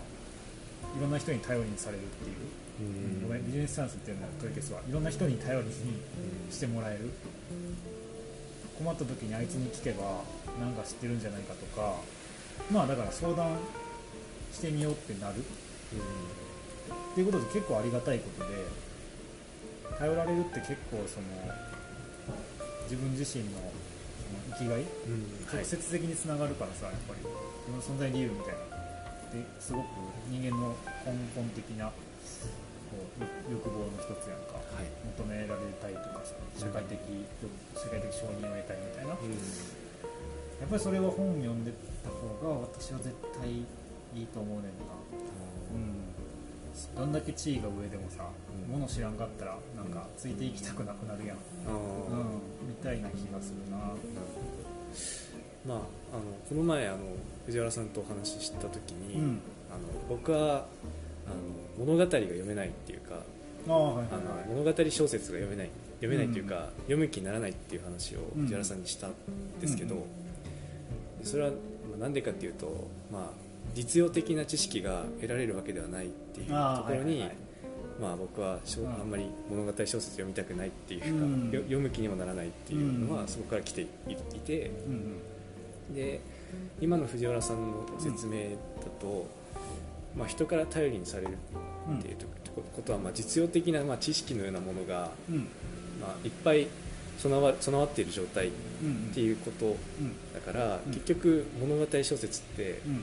いろんな人に頼りにされるっていう、うんごめん。ビジネスチャンスっていうのは問い消すわいろん。な人に頼りにしてもらえる困った時にあいつに聞けばなんか知ってるんじゃないかとかまあだから相談してみようってなる。っていうことで結構ありがたいことで頼られるって結構その自分自身のその生きがい直接的につながるからさやっぱり。自分の存在理由みたいな。ですごく人間の根本的なこう欲欲望の一つやんか。はい。求められたいとかさ社会的社会的承認を得たいみたいな。やっぱりそれは本を読んでた方が私は絶対いいと思うねんな。うん。どんだけ地位が上でもさ、うん。物知らんかったらなんかついていきたくなくなるやん、うん、みたいな気がするな。まああのこの前あの藤原さんとお話しした時に、うん。あの僕はあの物語が読めないっていうかあの物語小説が読めない読めないっていうか、読む気にならないっていう話をうん。藤原さんにしたんですけど、それはまあなんでかっていうと、まあ、実用的な知識が得られるわけではないっていうところに、まあ、僕はあんまり物語小説読みたくないっていうか、読む気にもならないっていうのはうん。そこから来ていいてうん。で今の藤原さんの説明だと、まあ、人から頼りにされるうんっていうことは、まあ、実用的な、まあ、知識のようなものが、うん。まあ、いっぱい備わ備わっている状態っていうことうん。だから、うん。結局物語小説ってうん。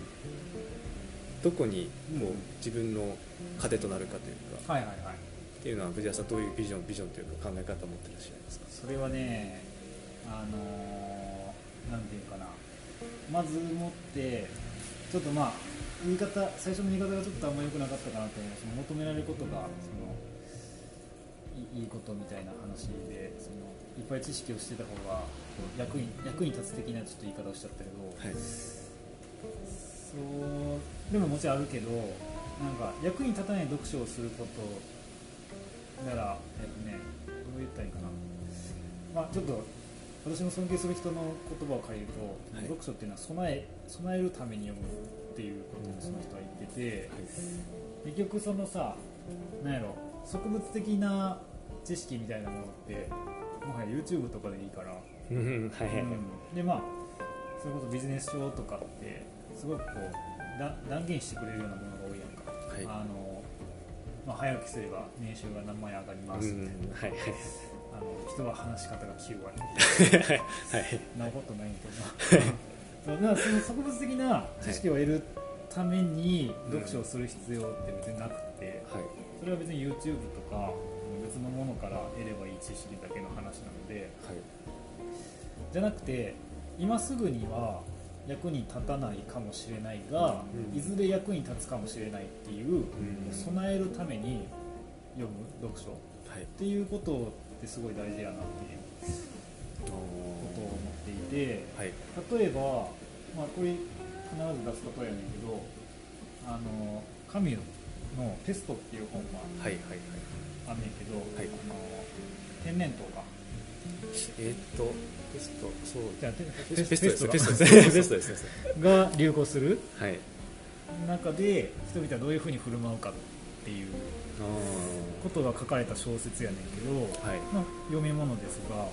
どこにこう、うん自分の糧となるかというかはいはいはい。っていうのは藤原さんどういうビジョンビジョンというか考え方を持ってらっしゃいますか？それはねあのーなんていうかな。まずもってちょっとまあ言い方最初の言い方がちょっとあんま良くなかったかなと思うその求められることがそのいいいことみたいな話でそのいっぱい知識をしてた方が役に役に立つ的なちょっと言い方をしちゃったけど、はい。そうでももちろんあるけどなんか役に立たない読書をすることなら、えっとね、どう言ったらいいかな、まあ、ちょっと私の尊敬する人の言葉を借りると、はい。読書っていうのは備え備えるために読むっていうことをその人は言ってて、結局そのさなんやろ植物的な知識みたいなものってもはや YouTube とかでいいから。うんはいはいはい。うん。でまあそれこそビジネス書とかってすごくこうだ断言してくれるようなものが多いやんか、はい。あのまあ、早起きすれば年収が何万円上がりますうんみたいな、はいはい。あの人は話し方が9割みたいはい。ななことないんけど。な そうだからその植物的な知識を得るために読書をする必要って別になくて、はい。それは別に YouTube とか別のものから得ればいい知識だけの話なのではい。じゃなくて今すぐには役に立たないかもしれないが、うん。いずれ役に立つかもしれないっていう、ん。備えるために読む読書。っはい。ていうことってすごい大事やなっていうことを思っていてはい。例えば、まあ、これ必ず出す例えやねんけどあのカミュの「テスト」っていう本がはいはいはい。あんねんけど、はい。あの天然痘か。えーっとテストそう。じゃあテペストですがペストですが流行する。はい。中で人々はどういうふうに振る舞うかっていうあことが書かれた小説やねんけど、あはい。まあ、読み物ですが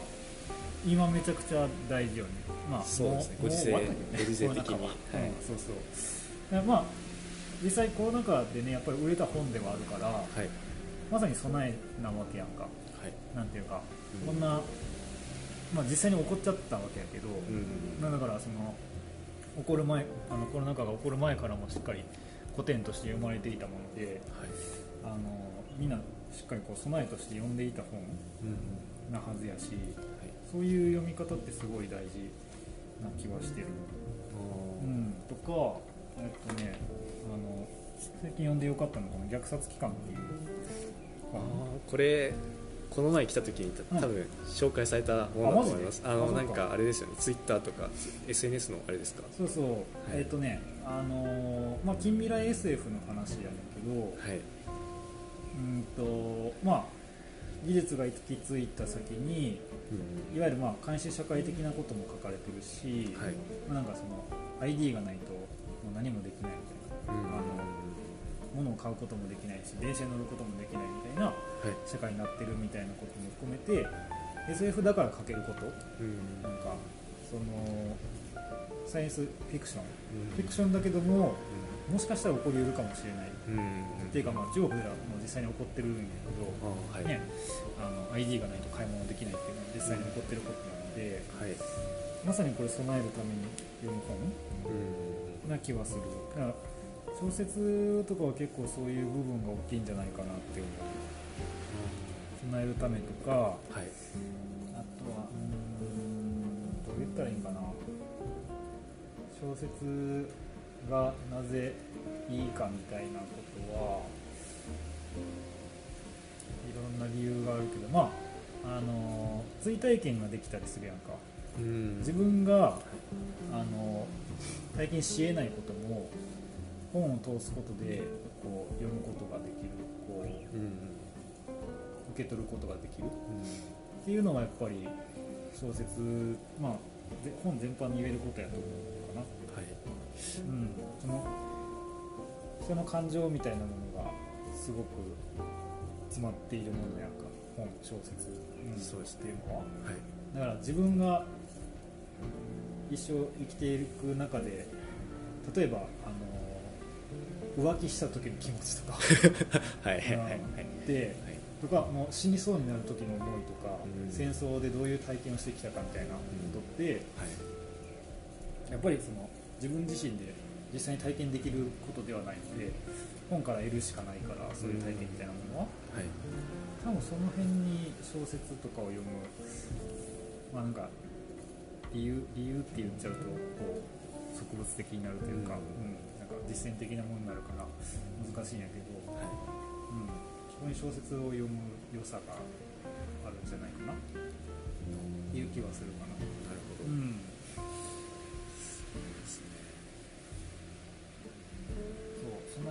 今めちゃくちゃ大事よね。まあそうですね。もご時世ご時世的には。はい。うんそうそう。まあ実際コロナ禍でねやっぱり売れた本ではあるからはい。まさに備えなわけやんか。はい。なんていうか、うん。こんな、まあ、実際に起こっちゃったわけやけど、うんまあだからその起こる前あのコロナ禍が起こる前からもしっかり古典として読まれていたものではい。あのみんなしっかりこう備えとして読んでいた本うんなはずやしはいそういう読み方ってすごい大事な気はしてる、あー。うん、とかえっとねあの最近読んでよかったのが「虐殺期間」っていう。あーこれこの前来た時にうん。多分紹介されたものだと思います、あのあマジで？あそうかなんかあれですよね。ツイッターとか SNS のあれですか？そうそう、えっとねあのまあ近未来 SF の話やねんけどはい。うんとまあ技術が行き着いた先にいわゆるまあ監視社会的なことも書かれてるし、はい。まあ、なんかその ID がないともう何もできないみたいなあの物を買うこともできないし電車に乗ることもできないみたいなはい。社会になってるみたいなことも含めて SF だから書けること。うん。なんかそのサイエンスフィクション。うん。フィクションだけどももしかしたら起こりうるかもしれない。うんうんっていうかまあ中国ではもう実際に起こってるんやけど、はい。ね、あの ID がないと買い物できないっていうのは実際に起こってることなので、はい。まさにこれ備えるために読む本うん。な気はする。だから小説とかは結構そういう部分が大きいんじゃないかなって思う。備えるためとかはい。あとはうーんどう言ったらいいんかな。小説がなぜいいかみたいなことはいろんな理由があるけどまああの追体験ができたりするやんか。うん。自分があの体験しえないことも本を通すことでこう読むことができるこううん受け取ることができる。っていうのはやっぱり小説まあぜ本全般に言えることやと思うその人の感情みたいなものがすごく詰まっているものやんか本小説、うん。そうですっていうのは。はい。だから自分が一生生きていく中で例えばあの浮気した時の気持ちとか。はい。はいはいはい。でとかもう死にそうになる時の思いとか、うん。戦争でどういう体験をしてきたかみたいなことって、はい。やっぱりその自分自身で実際に体験できることではないので本から得るしかないからそういう体験みたいなものは、はい。多分その辺に小説とかを読むまあなんか理由理由って言っちゃうとこう植物的になるというか、ううん。なんか実践的なものになるから難しいんやけど、はうん、そこに小説を読む良さがあるんじゃないかな。っていう気はするかな。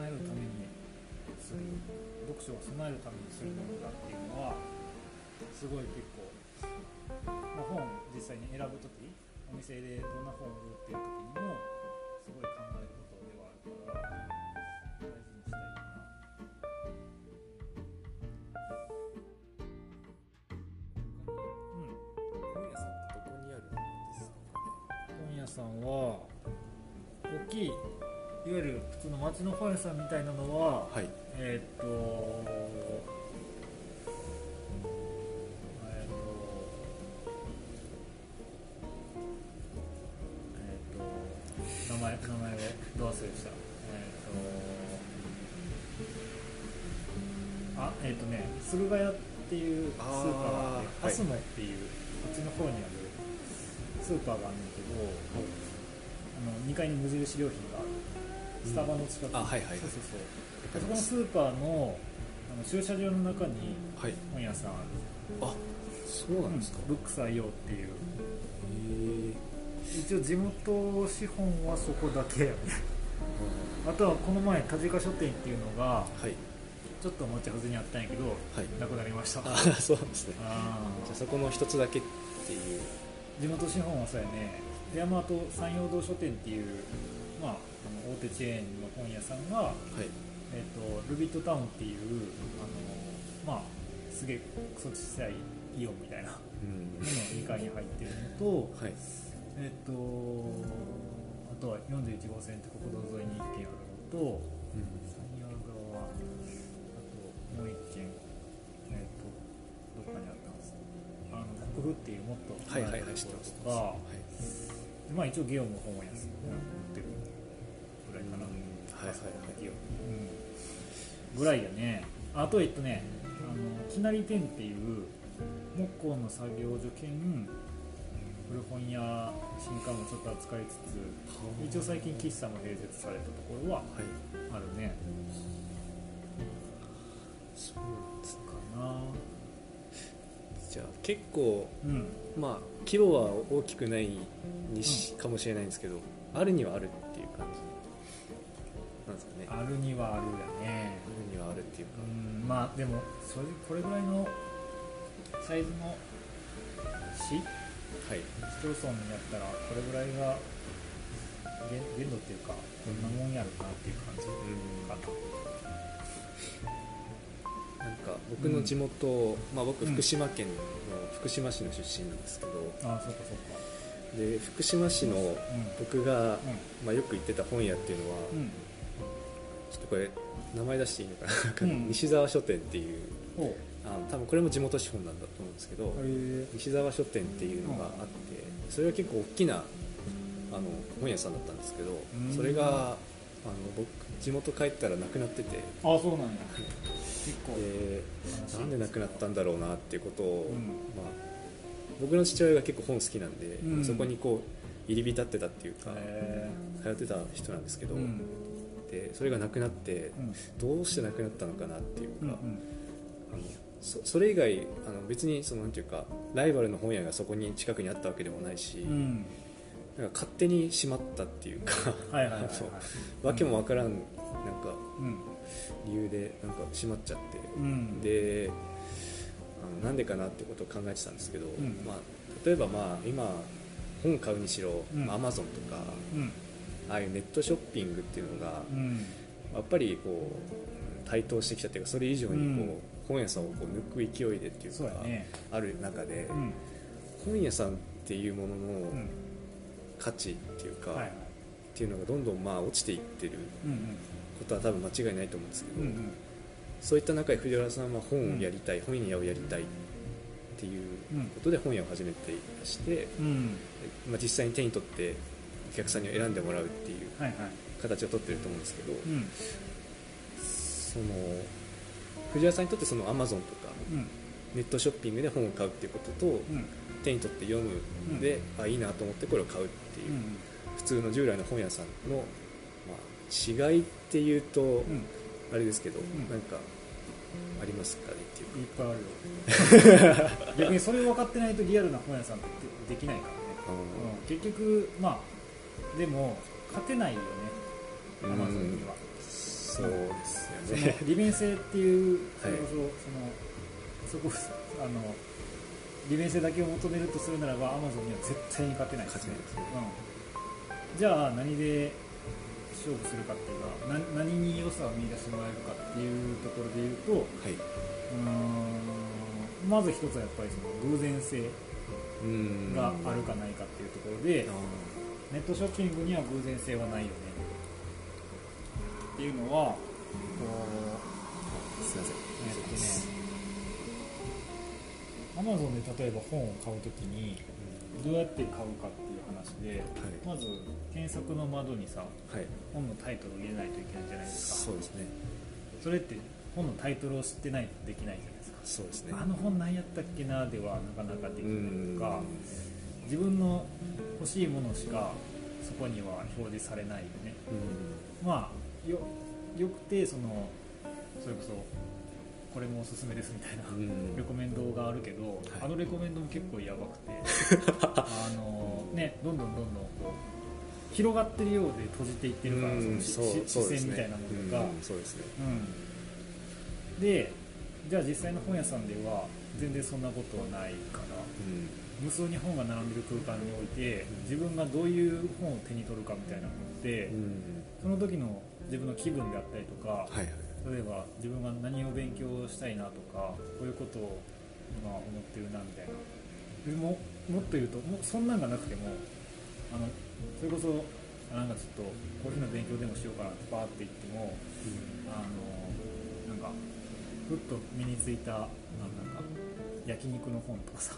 えるためにする読書を備えるためにするものだっていうのはすごい結構、まあ、本を実際に選ぶ時お店でどんな本を売るっていう時にもすごい考えることではあるから大事にしたいかな。うん本屋さんってどこにあるんですか本屋さんは大きいいわゆる普通の町の本屋さんみたいなのは、はい。えーっとえーっとえーっと名前名前をど忘れした？えーっとあえーっとね駿河屋っていうスーパーがあってアスモっていうこっちの方にあるスーパーがあるんだけど、あの2階に無印良品がスタバの近く。に、あはいはいはい。そうそうそう。そこのスーパーのあの駐車場の中にはい。本屋さんある。あそうなんですか、ブック採用っていう。へえ一応地元資本はそこだけやね。あとはこの前田近書店っていうのがはい。ちょっと持ちはずにあったんやけどはい。なくなりました。ああそうなんですね。あじゃあそこの一つだけっていう。ー地元資本はそうやね。で山と山陽堂書店っていう、まあ、大手チェーンの本屋さんが、はい。えっとルビットタウンっていうあの、まあ、すげえクソ小さいイオンみたいなのうん。の2階に入ってるのと、はい。えっとあとは41号線って国道沿いに1軒あるのと山陽堂はあともう1軒えっとどっかにあったんです。あの国府っていうもっとはいはいはい離れた知ってとこます。ろとか、まあ一応ゲオも本を安く売ってるぐらいかな、はいはいはい。うん。ぐらいやね。あとえっとねあのきなり店っていう木工の作業所兼古本屋新刊もちょっと扱いつつ一応最近喫茶も併設されたところははい。あるね。そうなんですかな。じゃあ結構うん。まあ規模は大きくないにし、かもしれないんですけどあるにはあるっていう感じなんですかね。ああるにはあるやね。るにはあるっていうか。うんまあでも正直これぐらいのサイズの市はい。市町村やったらこれぐらいが限限度っていうかこんなもんやるなっていう感じうん。かななんか僕の地元、まあ、僕うん。福島県の福島市の出身なんですけど、ああそうかそうか。で福島市のう僕が、ん。まあ、よく行ってた本屋っていうのは、うんうんちょっとこれ名前出していいのかな？うん。西沢書店っていうあの多分これも地元資本なんだと思うんですけど、え。西沢書店っていうのがあってそれは結構大きなあの本屋さんだったんですけどん。それがあの僕地元帰ったらなくなってて。ああそうなんや。結構。でなんでなくなったんだろうなっていうことを、うん。まあ、僕の父親が結構本好きなんで、うん。そこにこう入り浸ってたっていうかへ通ってた人なんですけど、えうんでそれがなくなってうん。どうしてなくなったのかなっていうか、あのそそれ以外あの別にそのなんていうかライバルの本屋がそこに近くにあったわけでもないし、うん。なんか勝手に閉まったっていうかわけもわからんなんかうん。理由でなんか閉まっちゃって、うん。であのなんでかなってことを考えてたんですけど、ん。まあ、例えばまあ今本買うにしろ、うん。アマゾンとかうんああいうネットショッピングっていうのがうん。やっぱりこう台頭してきたっていうかそれ以上にこう、うん。本屋さんをこう抜く勢いでっていうかある中で、うん。本屋さんっていうもののうん。価値っていうか、っていうのがどんどんまあ落ちていってるうんことは多分間違いないと思うんですけど、そういった中で藤原さんは本をやりたい、本屋をやりたいっていうことで本屋を始めていらして、うん。まあ、実際に手に取ってお客さんに選んでもらうっていう形をとってると思うんですけど、うん。その藤原さんにとってそのアマゾンとかうん。ネットショッピングで本を買うっていうことと、うん。手に取って読むで、あいいなと思ってこれを買うっていうう、ん普通の従来の本屋さんの、まあ、違いっていうと、うん。あれですけど、ん。なんかありますかねっていういっぱいあるよ。逆にそれを分かってないとリアルな本屋さんってできないからね、か、うん、結局まあでも勝てないよね。アマゾンには。そうですそよね。の利便性っていうそ はい。れこそ、そのそこあの利便性だけを求めるとするならばアマゾンには絶対に勝てない勝てないですね。うん、じゃあ何で勝負するかっていうかな何に良さを見出してもらえるかっていうところで言うとはい。うーんまず一つはやっぱりその偶然性うんがあるかないかっていうところで、あネットショッピングには偶然性はないよね。っていうのはこうーすいません。えっとねアマゾンで例えば本を買うときにどうやって買うかっていう話で、まず検索の窓にさはい、はい、本のタイトルを入れないといけないじゃないですか。そうですね。それって本のタイトルを知ってないとできないじゃないですか。そうですね。あの本何やったっけなではなかなかできうないとか自分の欲しいものしかそこには表示されないよね。うん。まあよよくてそのそれこそこれもおすすめですみたいな、うん。レコメンドがあるけど、い。あのレコメンドも結構やばくて。あの、ね、どんどんどんどんこう広がってるようで閉じていってるから、うんそのし視線みたいなものが、うんそうですね。うん。でじゃあ実際の本屋さんでは全然そんなことはないからうん無数に本が並んでる空間において自分がどういう本を手に取るかみたいなのって、うん。その時の自分の気分であったりとか、はいはい。例えば自分が何を勉強したいなとかこういうことを今思ってるなみたいな。でももっと言うともうそんなんがなくてもあのそれこそあなんかちょっとこういうふうな勉強でもしようかなってバーって言ってもあのなんかふっと身についた焼肉の本とかさ。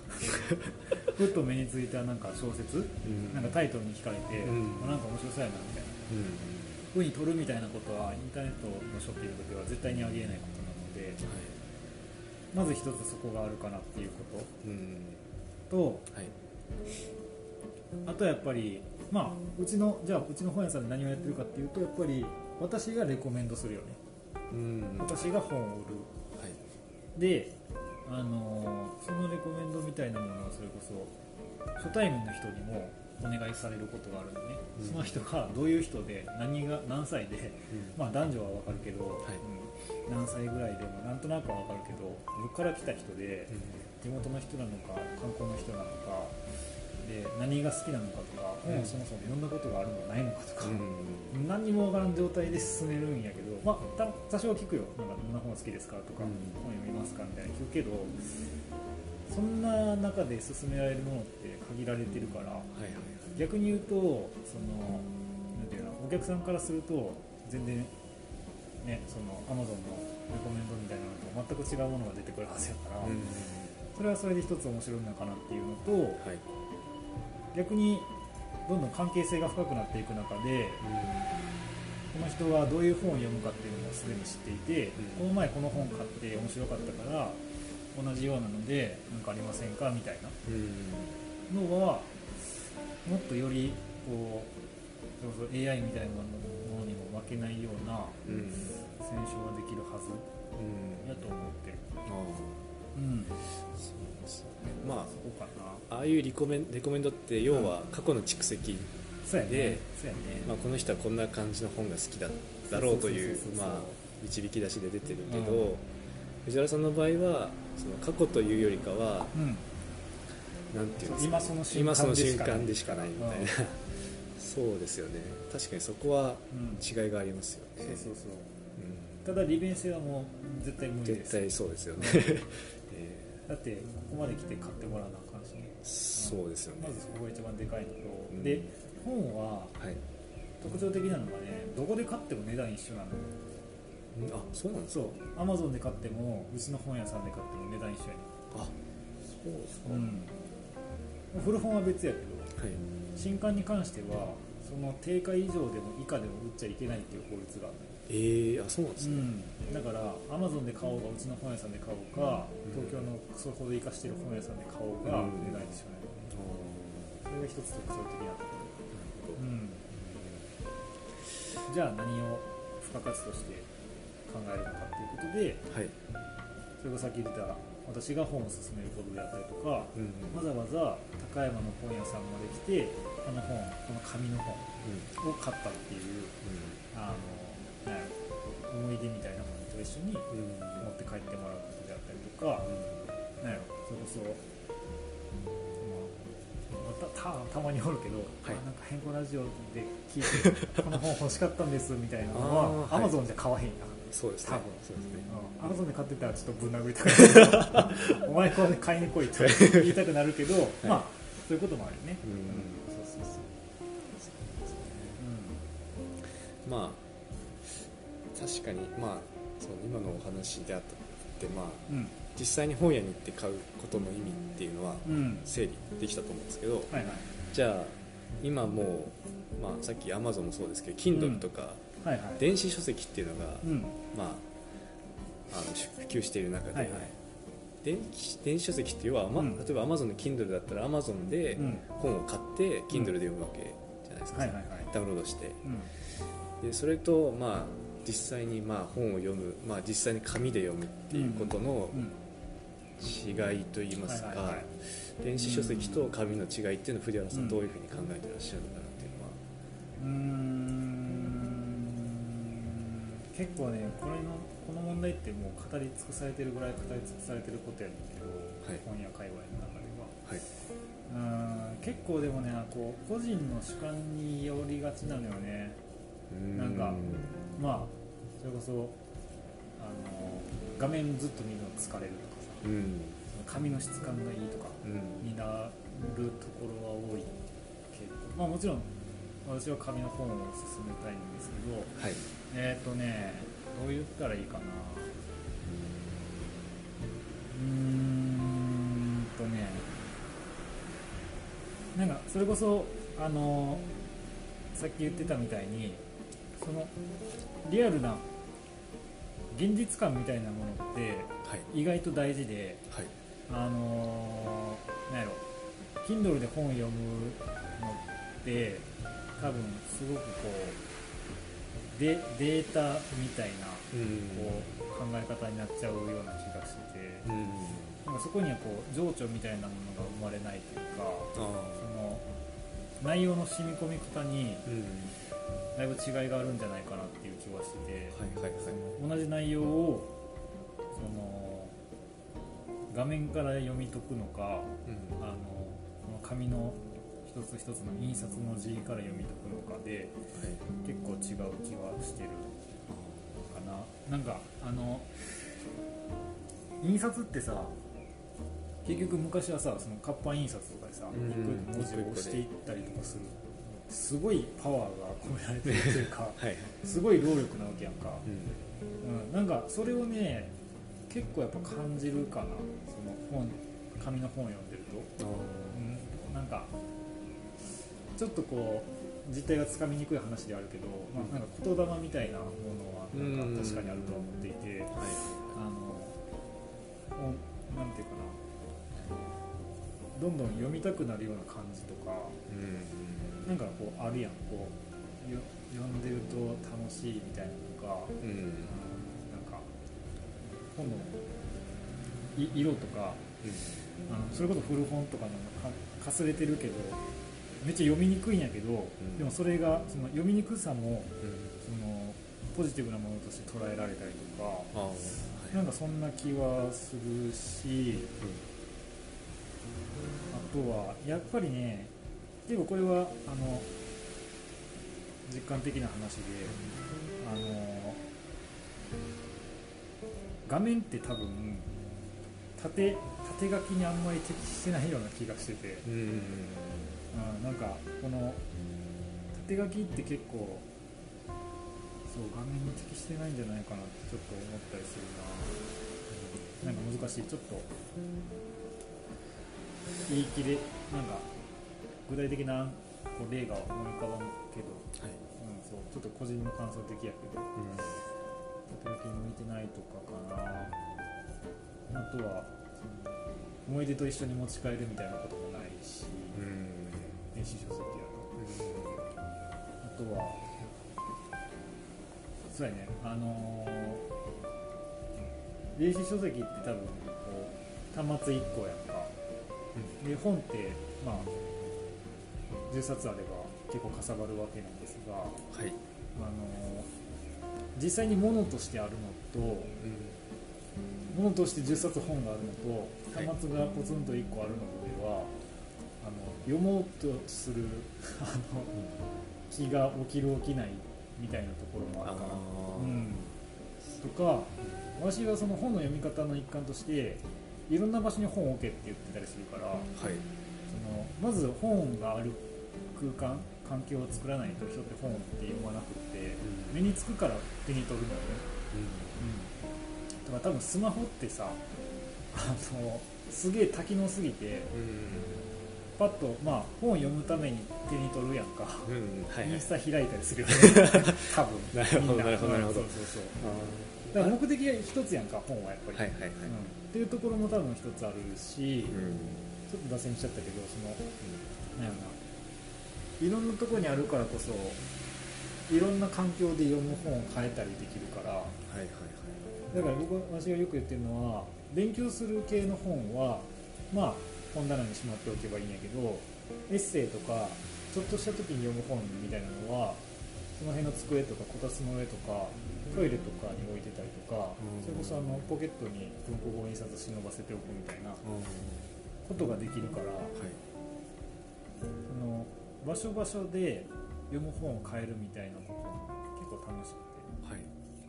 ふっと目についたなんか小説。うん。なんかタイトルに惹かれて、うん。あなんか面白そうやなみたいな。うん。ふうに取るみたいなことはインターネットのショッピングでは絶対にありえないことなのでまず一つそこがあるかなっていうこうん。ととはい。あとはやっぱりまあうちのじゃあうちの本屋さんで何をやってるかっていうとやっぱり私がレコメンドするよね。うん。はい私が本を売る。であのーそのレコメンドみたいなものはそれこそ初対面の人にもお願いされることがあるんでね、うん。その人がどういう人で何が何歳でまあ男女は分かるけど、い。うん。何歳ぐらいでもなんとなくは分かるけどどっから来た人で地元の人なのか観光の人なのかで何が好きなのかとか、うそもそも読んだことがあるのかないのかとか、うん。何にも分からん状態で進めるんやけど、まあ、た多少聞くよ。なんかどんな本好きですかとか、うん。本読みますかくけどそんな中で進められるものって限られてるから逆に言うとそのなんていうのお客さんからすると全然ねその Amazon のレコメンドみたいなのと全く違うものが出てくるはずやから、うん。それはそれで一つ面白いのかなっていうのとはい。逆にどんどん関係性が深くなっていく中でこの人がどういう本を読むかっていうのもすでに知っていて、うん。この前この本買って面白かったから同じようなので何かありませんか？みたいな。うん。のはもっとよりこうそれこそ AI みたいなものにも負けないようなうん。選書ができるはずうん。やと思ってうん。あそうですよね。まそこかな。あああいうリコメンレコメンドって要は過去の蓄積、でそうやね、まあ、この人はこんな感じの本が好きだだろうという導き出しで出てるけど、うん。藤原さんの場合はその過去というよりかはうん。なんていうんですか今その瞬間今そのでしかない瞬間でしかないみたいな、そうですよね。確かにそこはうん。違いがありますよね、そうそうそう。うん。ただ利便性はもう絶対無理です。絶対そうですよね、えだってここまで来て買ってもらわなあかんし。そうですよね。まずそこが一番でかいのと、うん。で本ははい。特徴的なのがねどこで買っても値段一緒なの。うんあそうなんですか。そう。アマゾンで買ってもうちの本屋さんで買っても値段一緒やねあそうですか、うん。古本は別やけどはい。新刊に関してはその定価以上でも以下でも売っちゃいけないっていう法律がある。のよえー、あそうなんですね、うん、だからアマゾンで買おうがうちの本屋さんで買おうか、うん。東京のそこで生かしてる本屋さんで買おうがうん。値段一緒なのよね、それが一つ特徴的なところ、うん、じゃあ何を付加価値として考えるのかっていうことではい、それこそさっき言ってた私が本を勧めることであったりとかうんわざわざ高山の本屋さんまで来てこの本この紙の本を買ったっていうあのなんやろ思い出みたいなものと一緒にうん。うん持って帰ってもらうことであったりとか、なんやろそれこそ、まあ、たたたまにおるけど、はい。あなんか変更ラジオで聞いてこの本欲しかったんですみたいなのはアマゾンじゃ買わへんやんそうですね。多分そうですね。アマゾンで買ってたらちょっとぶん殴りたくなる。お前これ買いに来いと言いたくなるけど、まあそういうこともあるよね、うん。そうそうそう、まあ確かにまあその今のお話であったってまあうん。実際に本屋に行って買うことの意味っていうのはうん。うん整理できたと思うんですけどはいはい。じゃあ今もう、まあ、さっき Amazon もそうですけど Kindle とかはいはい。電子書籍っていうのが、うん。まあ、あの普及している中で、はいはい。電子電子書籍っていうのは、まうん。例えば Amazon の Kindle だったら Amazon でうん。本を買って Kindle で読むわけじゃないですか、はいはいはい。ダウンロードして。うん。でそれと、まあ、実際にまあ本を読む、まあ、実際に紙で読むっていうことのうん。違いといいますか、はいはいはい。電子書籍と紙の違いっていうのを藤原さうん。んどういうふうに考えてらっしゃるのかなっていうのは、うーん結構ねこれのこの問題ってもう語り尽くされてるぐらい語り尽くされてることやねんけど、はい。本屋界隈の中では。はい、ん結構でもねこう個人の主観によりがちなのよね。なんかまあそれこそあの画面ずっと見るの疲れるとかさ。うん。その紙の質感がいいとかうん。になるところは多いけど。まあもちろん私は紙の本を勧めたいんですけどはいえっ、ー、とねどう言ったらいいかな。うーんとねなんかそれこそあのさっき言ってたみたいにそのリアルな現実感みたいなものってはい。意外と大事ではい。あのー、なんやろ Kindle で本を読むのって多分すごくこうデデータみたいなうん。こう考え方になっちゃうような気がしてなんかそこにはこう情緒みたいなものが生まれないというかあその内容の染み込み方にだいぶ違いがあるんじゃないかなっていう気がしてて、はいはいはい。その同じ内容をその画面から読み解くのかうん。あのこの紙の一つ一つの印刷の字から読み解くのかではい結構違う気はしてるかな。なんかあの印刷ってさ結局昔はさその活版印刷とかでさうん一個一個文字を押していったりとかするすごいパワーが込められてるというか はい。すごい労力なわけやんか、うん。うん、なんかそれをね結構やっぱ感じるかな。その本紙の本を読んでると、あうん、なんかちょっとこう実態がつかみにくい話であるけど、まあ、なんか言霊みたいなものはなんか確かにあるとは思っていて、ーはい。あのていうかな。どんどん読みたくなるような感じとかうん。なんかこうあるやんこうよ読んでると楽しいみたいなのがうん。なんか本のい色とかあのそれこそ古本とかのかかすれてるけどめっちゃ読みにくいんやけど、ん。でもそれがその読みにくさもうん。そのポジティブなものとして捉えられたりとかなんかそんな気はするしあとはやっぱりね結構これはあの実感的な話であの画面って多分縦縦書きにあんまり適してないような気がしてて、うんうんうん、なんかこの縦書きって結構そう画面に適してないんじゃないかなってちょっと思ったりするな、なんか難しい。ちょっと言い切れなんか具体的なこう例が思い浮かばんけど、はい。うん、そうちょっと個人の感想的やけど。うん縦書きに向いてないとかかな。あとは思い出と一緒に持ち帰るみたいなこともないし、うん電子書籍やとあとはそうやね。あのー電子書籍って多分こう端末1個やんかで本ってまあ10冊あれば結構かさばるわけなんですが、はいあのー実際に物としてあるのとうん。物として10冊本があるのとはい。端末がポツンと1個あるのでは、あの読もうとするあの気が起きる起きないみたいなところもああるかな。ー。うん、とか私はその本の読み方の一環としていろんな場所に本を置けって言ってたりするからはい。そのまず本がある空間環境を作らないと人って本って読まなくって目につくから手に取るのよね。うん、だから多分スマホってさあのすげえ多機能すぎてパッとまあ本を読むために手に取るやんか、うんうん。はいはい。インスタ開いたりするよね。多分。なるほどなるほどなるほど。うんそうそうそう。だから目的が一つやんか本はやっぱり、はいはいはい。うん、っていうところも多分一つあるし、うん。ちょっと脱線しちゃったけどそのなんやろな。いろんなところにあるからこそいろんな環境で読む本を変えたりできるから。はいはいはい。だから僕私がよく言ってるのは勉強する系の本はまあ本棚にしまっておけばいいんやけどエッセイとかちょっとした時に読む本みたいなのはその辺の机とかこたつの上とかトイレとかに置いてたりとか、うん。それこそあのポケットに文庫本印刷忍ばせておくみたいなうん。ことができるからはい。その場所場所で読む本を変えるみたいなことも結構楽しくて。はい。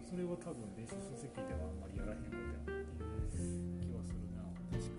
それは多分電子書籍ではあんまりやらへんことやなっていう気はするな。確か